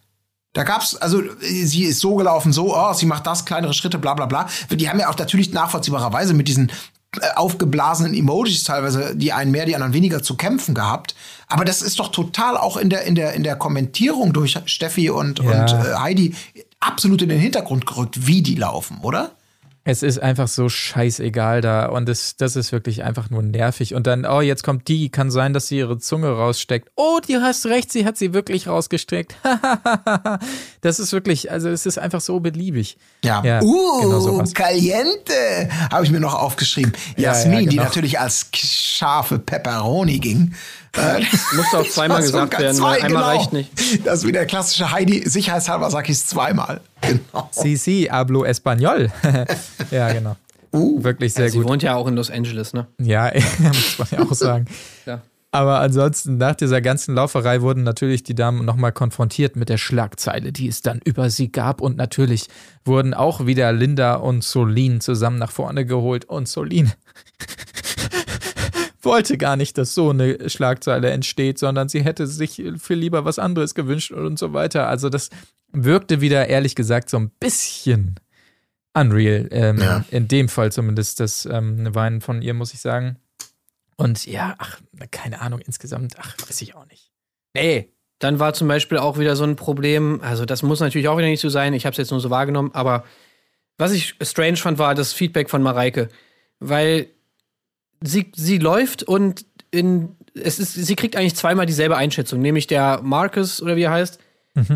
Da gab's, also sie ist so gelaufen, so, oh, sie macht das, kleinere Schritte, bla bla bla. Die haben ja auch natürlich nachvollziehbarerweise mit diesen äh, aufgeblasenen Emojis teilweise, die einen mehr, die anderen weniger zu kämpfen gehabt. Aber das ist doch total auch in der, in der, in der Kommentierung durch Steffi und, Ja. und äh, Heidi absolut in den Hintergrund gerückt, wie die laufen, oder? Es ist einfach so scheißegal da und das, das ist wirklich einfach nur nervig. Und dann, oh, jetzt kommt die, kann sein, dass sie ihre Zunge raussteckt. Oh, du hast recht, sie hat sie wirklich rausgestreckt. (laughs) das ist wirklich, also es ist einfach so beliebig. Ja. Ja, uh, genau caliente, habe ich mir noch aufgeschrieben. Ja, Jasmin, ja, die genau. natürlich als scharfe Pepperoni ging. Äh, Musste auch (laughs) zweimal gesagt werden, zwei, weil einmal genau. reicht nicht. Das ist wie der klassische Heidi, sicherheitshalber sag ich es zweimal. Genau. Sí, sí, hablo español. (laughs) ja, genau. Wirklich sehr Sie gut. wohnt ja auch in Los Angeles, ne? Ja, (laughs) muss man ja auch sagen. Ja. Aber ansonsten, nach dieser ganzen Lauferei wurden natürlich die Damen nochmal konfrontiert mit der Schlagzeile, die es dann über sie gab. Und natürlich wurden auch wieder Linda und Solin zusammen nach vorne geholt. Und Solin wollte gar nicht, dass so eine Schlagzeile entsteht, sondern sie hätte sich viel lieber was anderes gewünscht und so weiter. Also das wirkte wieder, ehrlich gesagt, so ein bisschen unreal. Ähm, Ja. In dem Fall zumindest das ähm, Weinen von ihr, muss ich sagen. Und ja, ach, keine Ahnung, insgesamt, ach, weiß ich auch nicht. Nee. Dann war zum Beispiel auch wieder so ein Problem, also das muss natürlich auch wieder nicht so sein, ich habe es jetzt nur so wahrgenommen, aber was ich strange fand, war das Feedback von Mareike. Weil sie, sie läuft und in, es ist, sie kriegt eigentlich zweimal dieselbe Einschätzung, nämlich der Marcus oder wie er heißt,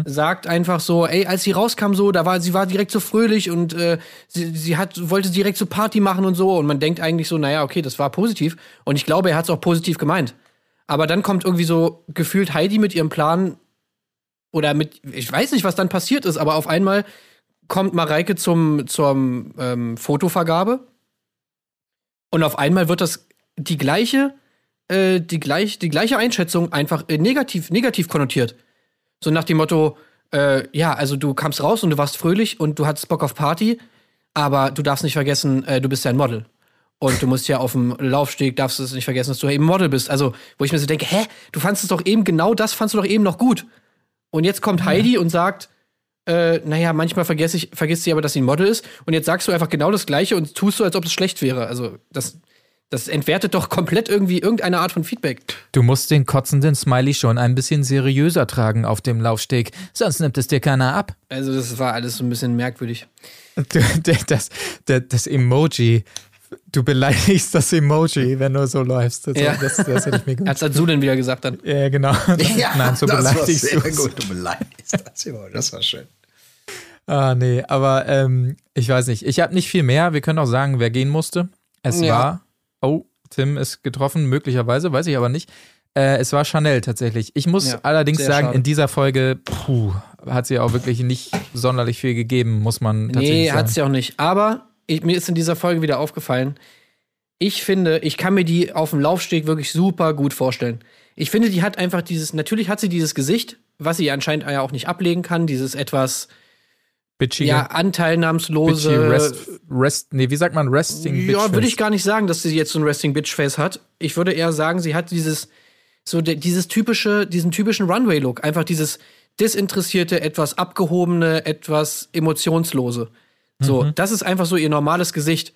sagt einfach so, ey, als sie rauskam so, da war sie war direkt so fröhlich und äh, sie, sie hat wollte direkt so Party machen und so und man denkt eigentlich so, naja, okay, das war positiv und ich glaube, er hat es auch positiv gemeint. Aber dann kommt irgendwie so gefühlt Heidi mit ihrem Plan oder mit, ich weiß nicht, was dann passiert ist, aber auf einmal kommt Mareike zum, zum ähm, Fotovergabe und auf einmal wird das die gleiche, äh, die, gleich, die gleiche Einschätzung einfach äh, negativ, negativ konnotiert. So nach dem Motto, äh, ja, also du kamst raus und du warst fröhlich und du hattest Bock auf Party, aber du darfst nicht vergessen, äh, du bist ja ein Model. Und du musst ja auf dem Laufsteg, darfst du es nicht vergessen, dass du eben Model bist. Also, wo ich mir so denke, hä, du fandest es doch eben, genau das fandst du doch eben noch gut. Und jetzt kommt Heidi und sagt, äh, naja, manchmal vergesse ich, vergisst sie aber, dass sie ein Model ist. Und jetzt sagst du einfach genau das Gleiche und tust so, als ob es schlecht wäre. Also, das, das entwertet doch komplett irgendwie irgendeine Art von Feedback. Du musst den kotzenden Smiley schon ein bisschen seriöser tragen auf dem Laufsteg, sonst nimmt es dir keiner ab. Also, das war alles so ein bisschen merkwürdig. (laughs) Das, das, das Emoji, du beleidigst das Emoji, wenn du so läufst. Das, Ja. das, das hätte ich mir (laughs) gewünscht. Als hat Sulin wieder gesagt dann. Ja, genau. (laughs) Nein, so das war beleidigst sehr du es. gut. Du beleidigst das. Jawohl, Das war schön. Ah, nee, aber ähm, ich weiß nicht. Ich habe nicht viel mehr. Wir können auch sagen, wer gehen musste. Es Ja. war, oh, Tim ist getroffen, möglicherweise, weiß ich aber nicht. Äh, es war Chanel tatsächlich. Ich muss Ja, allerdings sagen, schade. in dieser Folge, puh, hat sie auch wirklich nicht sonderlich viel gegeben, muss man tatsächlich Nee, sagen. hat sie auch nicht. Aber ich, mir ist in dieser Folge wieder aufgefallen, ich finde, ich kann mir die auf dem Laufsteg wirklich super gut vorstellen. Ich finde, die hat einfach dieses, natürlich hat sie dieses Gesicht, was sie anscheinend ja auch nicht ablegen kann, dieses etwas, Bitchige, ja, bitchy anteilnahmslose. rest, rest, nee, wie sagt man, resting Ja, Bitchface? würde ich gar nicht sagen, dass sie jetzt so ein Resting Bitch Face hat. Ich würde eher sagen, sie hat dieses so dieses typische, diesen typischen Runway Look, einfach dieses disinteressierte, etwas abgehobene, etwas emotionslose. So, das ist einfach so ihr normales Gesicht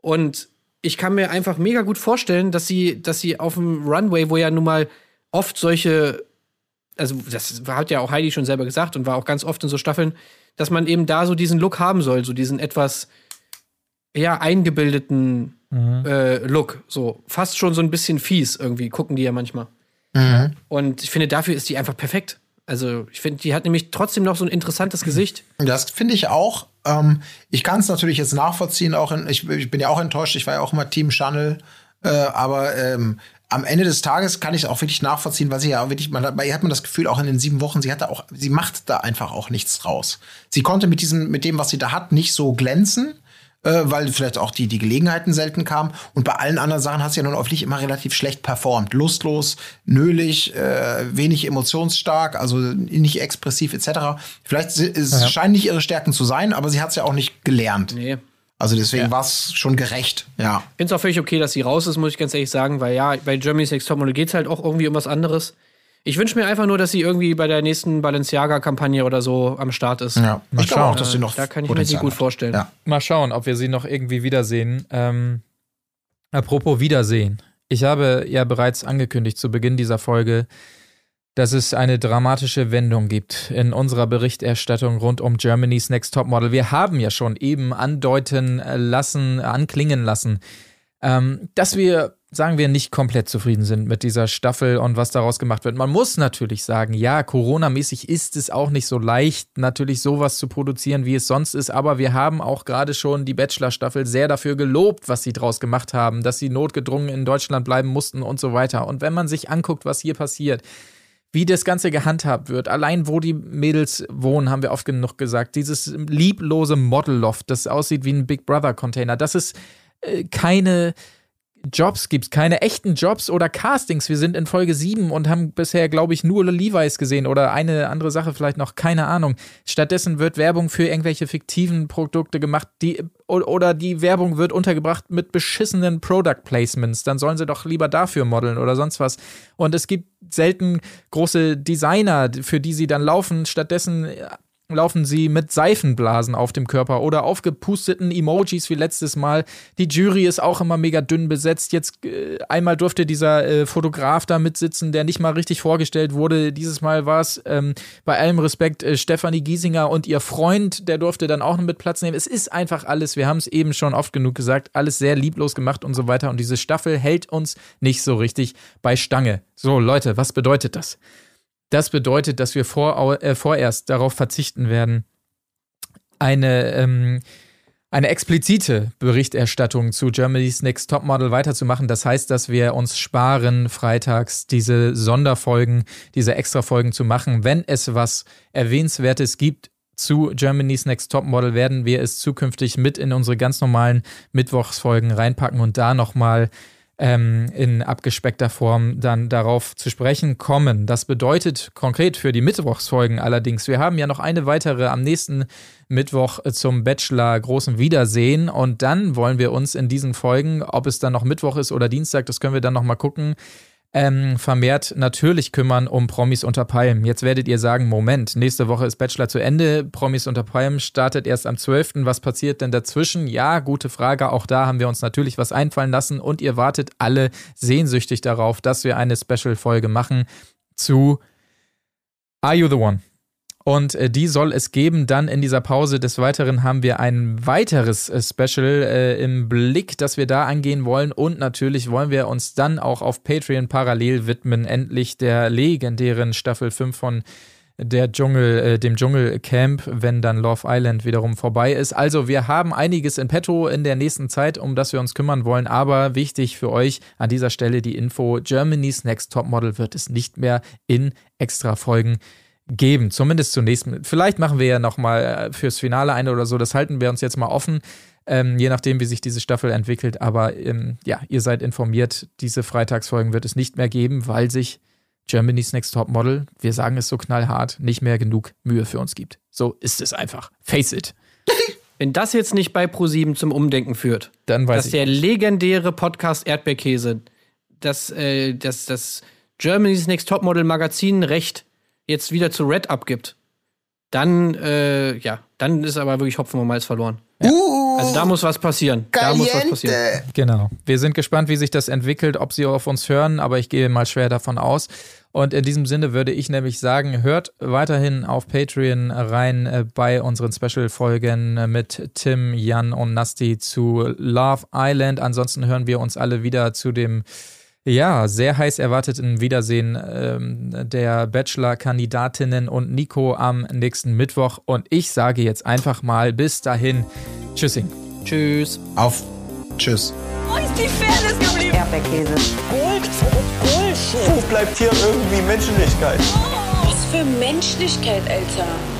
und ich kann mir einfach mega gut vorstellen, dass sie dass sie auf dem Runway, wo ja nun mal oft solche also das hat ja auch Heidi schon selber gesagt und war auch ganz oft in so Staffeln, dass man eben da so diesen Look haben soll, so diesen etwas ja eingebildeten äh, Look, so fast schon so ein bisschen fies irgendwie gucken die ja manchmal. Und ich finde dafür ist die einfach perfekt. Also ich finde, die hat nämlich trotzdem noch so ein interessantes Gesicht. Das finde ich auch. Ähm, ich kann es natürlich jetzt nachvollziehen, auch in, ich, ich bin ja auch enttäuscht, ich war ja auch immer Team Channel, äh, aber ähm, am Ende des Tages kann ich es auch wirklich nachvollziehen, weil sie ja auch wirklich, man, hat- bei ihr hat man das Gefühl, auch in den sieben Wochen, sie hat da auch, sie macht da einfach auch nichts draus. Sie konnte mit diesem, mit dem, was sie da hat, nicht so glänzen, äh, weil vielleicht auch die, die Gelegenheiten selten kamen. Und bei allen anderen Sachen hat sie ja nun wirklich immer relativ schlecht performt. Lustlos, nölig, äh, wenig emotionsstark, also nicht expressiv etc. Vielleicht es scheinen nicht ihre Stärken zu sein, aber sie hat es ja auch nicht gelernt. Nee. Also deswegen war es schon gerecht, ja. Ich finde es auch völlig okay, dass sie raus ist, muss ich ganz ehrlich sagen, weil ja, bei Germany's Next Topmodel geht es halt auch irgendwie um was anderes. Ich wünsche mir einfach nur, dass sie irgendwie bei der nächsten Balenciaga-Kampagne oder so am Start ist. ja. Mal Ich schauen. auch, dass sie noch Da kann ich mir sie gut vorstellen. Ja. Mal schauen, ob wir sie noch irgendwie wiedersehen. Ähm, apropos Wiedersehen. Ich habe ja bereits angekündigt zu Beginn dieser Folge, dass es eine dramatische Wendung gibt in unserer Berichterstattung rund um Germany's Next Topmodel. Wir haben ja schon eben andeuten lassen, anklingen lassen, ähm, dass wir, sagen wir, nicht komplett zufrieden sind mit dieser Staffel und was daraus gemacht wird. Man muss natürlich sagen, ja, Corona-mäßig ist es auch nicht so leicht, natürlich sowas zu produzieren, wie es sonst ist, aber wir haben auch gerade schon die Bachelor-Staffel sehr dafür gelobt, was sie draus gemacht haben, dass sie notgedrungen in Deutschland bleiben mussten und so weiter. Und wenn man sich anguckt, was hier passiert, wie das Ganze gehandhabt wird. Allein wo die Mädels wohnen, haben wir oft genug gesagt. Dieses lieblose Modelloft, das aussieht wie ein Big Brother Container, dass es äh, keine Jobs gibt, keine echten Jobs oder Castings. Wir sind in Folge 7 und haben bisher, glaube ich, nur Levi's gesehen oder eine andere Sache vielleicht noch, keine Ahnung. Stattdessen wird Werbung für irgendwelche fiktiven Produkte gemacht, die oder die Werbung wird untergebracht mit beschissenen Product Placements. Dann sollen sie doch lieber dafür modeln oder sonst was. Und es gibt selten große Designer, für die sie dann laufen. Stattdessen äh, laufen sie mit Seifenblasen auf dem Körper oder aufgepusteten Emojis wie letztes Mal. Die Jury ist auch immer mega dünn besetzt. Jetzt äh, einmal durfte dieser äh, Fotograf da mitsitzen, der nicht mal richtig vorgestellt wurde. Dieses Mal war es ähm, bei allem Respekt äh, Stefanie Giesinger und ihr Freund, der durfte dann auch noch mit Platz nehmen. Es ist einfach alles, wir haben es eben schon oft genug gesagt, alles sehr lieblos gemacht und so weiter. Und diese Staffel hält uns nicht so richtig bei Stange. So, Leute, was bedeutet das? Das bedeutet, dass wir vor, äh, vorerst darauf verzichten werden, eine, ähm, eine explizite Berichterstattung zu Germany's Next Topmodel weiterzumachen. Das heißt, dass wir uns sparen, freitags diese Sonderfolgen, diese Extrafolgen zu machen. Wenn es was Erwähnenswertes gibt zu Germany's Next Topmodel, werden wir es zukünftig mit in unsere ganz normalen Mittwochsfolgen reinpacken und da nochmal ähm, in abgespeckter Form dann darauf zu sprechen kommen. Das bedeutet konkret für die Mittwochsfolgen allerdings, wir haben ja noch eine weitere am nächsten Mittwoch zum Bachelor großen Wiedersehen und dann wollen wir uns in diesen Folgen, ob es dann noch Mittwoch ist oder Dienstag, das können wir dann nochmal gucken, ähm, vermehrt natürlich kümmern um Promis unter Palmen. Jetzt werdet ihr sagen, Moment, nächste Woche ist Bachelor zu Ende, Promis unter Palmen startet erst am 12. Was passiert denn dazwischen? Ja, gute Frage. Auch da haben wir uns natürlich was einfallen lassen und ihr wartet alle sehnsüchtig darauf, dass wir eine Special-Folge machen zu Are You the One? Und äh, die soll es geben dann in dieser Pause. Des Weiteren haben wir ein weiteres äh, Special äh, im Blick, das wir da angehen wollen. Und natürlich wollen wir uns dann auch auf Patreon parallel widmen, endlich der legendären Staffel 5 von der Dschungel, äh, dem Dschungelcamp, wenn dann Love Island wiederum vorbei ist. Also wir haben einiges in petto in der nächsten Zeit, um das wir uns kümmern wollen. Aber wichtig für euch an dieser Stelle die Info: Germany's Next Topmodel wird es nicht mehr in extra Folgen geben, zumindest zunächst. Vielleicht machen wir ja noch mal äh, fürs Finale eine oder so. Das halten wir uns jetzt mal offen, ähm, je nachdem, wie sich diese Staffel entwickelt. Aber ähm, ja, ihr seid informiert. Diese Freitagsfolgen wird es nicht mehr geben, weil sich Germany's Next Top Model, wir sagen es so knallhart, nicht mehr genug Mühe für uns gibt. So ist es einfach. Face it. (laughs) Wenn das jetzt nicht bei ProSieben zum Umdenken führt, Dann weiß dass ich. der legendäre Podcast Erdbeerkäse, das, äh, das, das Germany's Next Topmodel Magazin Recht jetzt wieder zu Red abgibt, dann, äh, ja, dann ist aber wirklich Hopfen und Malz verloren. Uh, Also da muss was passieren. Da muss was passieren. Caliente. Genau. Wir sind gespannt, wie sich das entwickelt, ob sie auf uns hören, aber ich gehe mal schwer davon aus. Und in diesem Sinne würde ich nämlich sagen, hört weiterhin auf Patreon rein äh, bei unseren Special-Folgen äh, mit Tim, Jan und Nasti zu Love Island. Ansonsten hören wir uns alle wieder zu dem ja, sehr heiß erwarteten Wiedersehen ähm, der Bachelor-Kandidatinnen und Nico am nächsten Mittwoch. Und ich sage jetzt einfach mal bis dahin. Tschüssing. Tschüss. Auf. Tschüss. Wo ist die Fairness geblieben? Erdbeerkäse. Gold, Bullshit. Wo bleibt hier irgendwie Menschlichkeit? Was für Menschlichkeit, Alter.